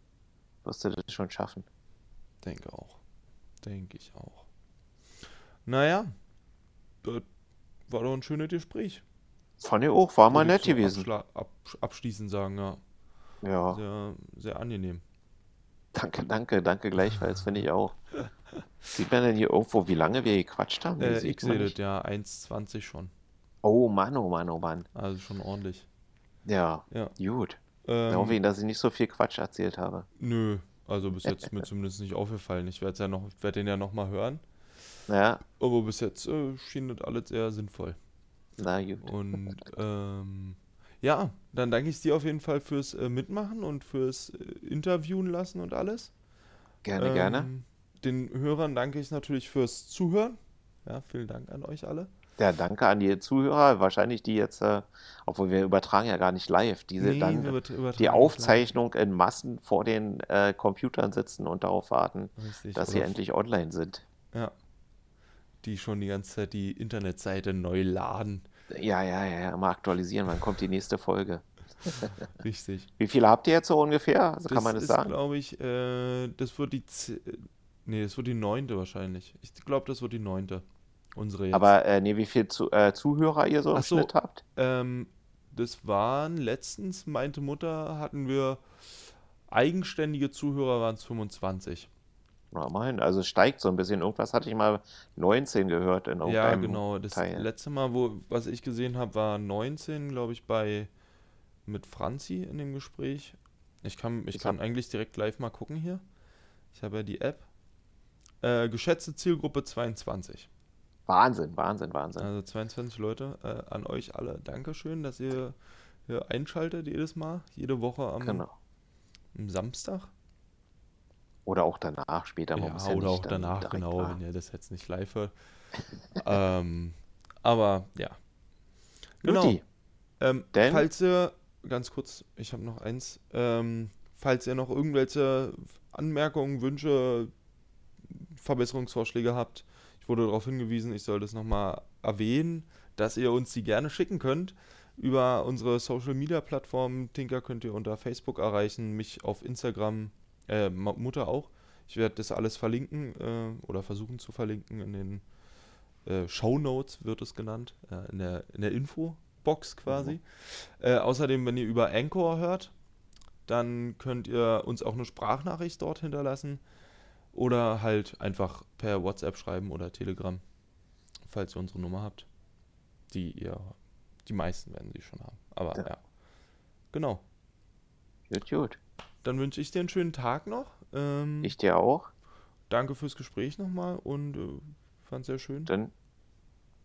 wirst du das schon schaffen. Denke auch. Denke ich auch. Naja, das war doch ein schönes Gespräch. Fand ich auch, war mal nett gewesen. Ab, abschließend sagen, ja. Ja, Sehr, sehr angenehm. danke, danke, danke gleichfalls, finde ich auch. Sieht man denn hier irgendwo, wie lange wir gequatscht haben? Äh, ich sehe das ja 1,20 schon. Oh Mann, oh Mann, oh Mann. Also schon ordentlich. Ja, Ja. gut. Ähm, Ich hoffe, dass ich nicht so viel Quatsch erzählt habe. nö, also bis jetzt ist mir zumindest nicht aufgefallen. Ich werde ja noch, werde den ja noch mal hören. Ja, Aber bis jetzt äh, schien das alles sehr sinnvoll. na gut. Und ähm, ja, dann danke ich dir auf jeden Fall fürs äh, Mitmachen und fürs äh, Interviewen lassen und alles. Gerne, gerne. Ähm, Den Hörern danke ich natürlich fürs Zuhören. Ja, vielen Dank an euch alle. Ja, danke an die Zuhörer, wahrscheinlich die jetzt, äh, obwohl wir übertragen ja gar nicht live, diese Nee, dann die Aufzeichnung in Massen vor den äh, Computern sitzen und darauf warten. Richtig, dass sie endlich online sind. Ja. Die schon die ganze Zeit die Internetseite neu laden. Ja, ja, ja, ja, immer aktualisieren, wann kommt die nächste Folge? Richtig. Wie viele habt ihr jetzt so ungefähr? Also kann Das man das ist, sagen? glaube ich, äh, das wird die. Z nee, das wird die neunte wahrscheinlich. Ich glaube, das wird die neunte. Unsere jetzt. Aber äh, nee, wie viele zu, äh, Zuhörer ihr so im Ach so. Schnitt habt? Ähm, das waren letztens, meinte Mutter, hatten wir eigenständige Zuhörer, waren es 25. Na, mein, also es steigt so ein bisschen. Irgendwas hatte ich mal 19 gehört in Ja, irgendeinem genau. Das Teil. letzte Mal, wo, was ich gesehen habe, war 19, glaube ich, bei mit Franzi in dem Gespräch. Ich kann, ich Ich kann eigentlich direkt live mal gucken hier. Ich habe ja die App. Äh, geschätzte Zielgruppe 22. Wahnsinn, Wahnsinn, Wahnsinn. Also 22 Leute. Äh, an euch alle. Dankeschön, dass ihr hier einschaltet jedes Mal. Jede Woche am, Genau. am Samstag. Oder auch danach, später. Ja, ja oder auch danach, genau, warten. wenn ihr das jetzt nicht live hört. ähm, aber ja. Genau. Ähm, falls ihr, ganz kurz, ich habe noch eins, ähm, falls ihr noch irgendwelche Anmerkungen, Wünsche, Verbesserungsvorschläge habt, ich wurde darauf hingewiesen, ich soll das nochmal erwähnen, dass ihr uns die gerne schicken könnt. Über unsere Social Media Plattformen, Tinker könnt ihr unter Facebook erreichen, mich auf Instagram, äh, Mutter auch. Ich werde das alles verlinken äh, oder versuchen zu verlinken in den äh, Show Notes wird es genannt, äh, in der, in der Infobox quasi. Äh, außerdem, wenn ihr über Anchor hört, dann könnt ihr uns auch eine Sprachnachricht dort hinterlassen oder halt einfach per WhatsApp schreiben oder Telegram, falls ihr unsere Nummer habt. Die ihr, die meisten werden sie schon haben. Aber ja. Ja. Genau. Gut, gut. Dann wünsche ich dir einen schönen Tag noch. Ähm, Ich dir auch. danke fürs Gespräch nochmal und äh, fand sehr schön. Dann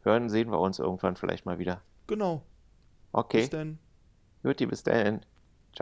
hören, sehen wir uns irgendwann vielleicht mal wieder. Genau. Okay, Bis dann. Juti, bis dahin.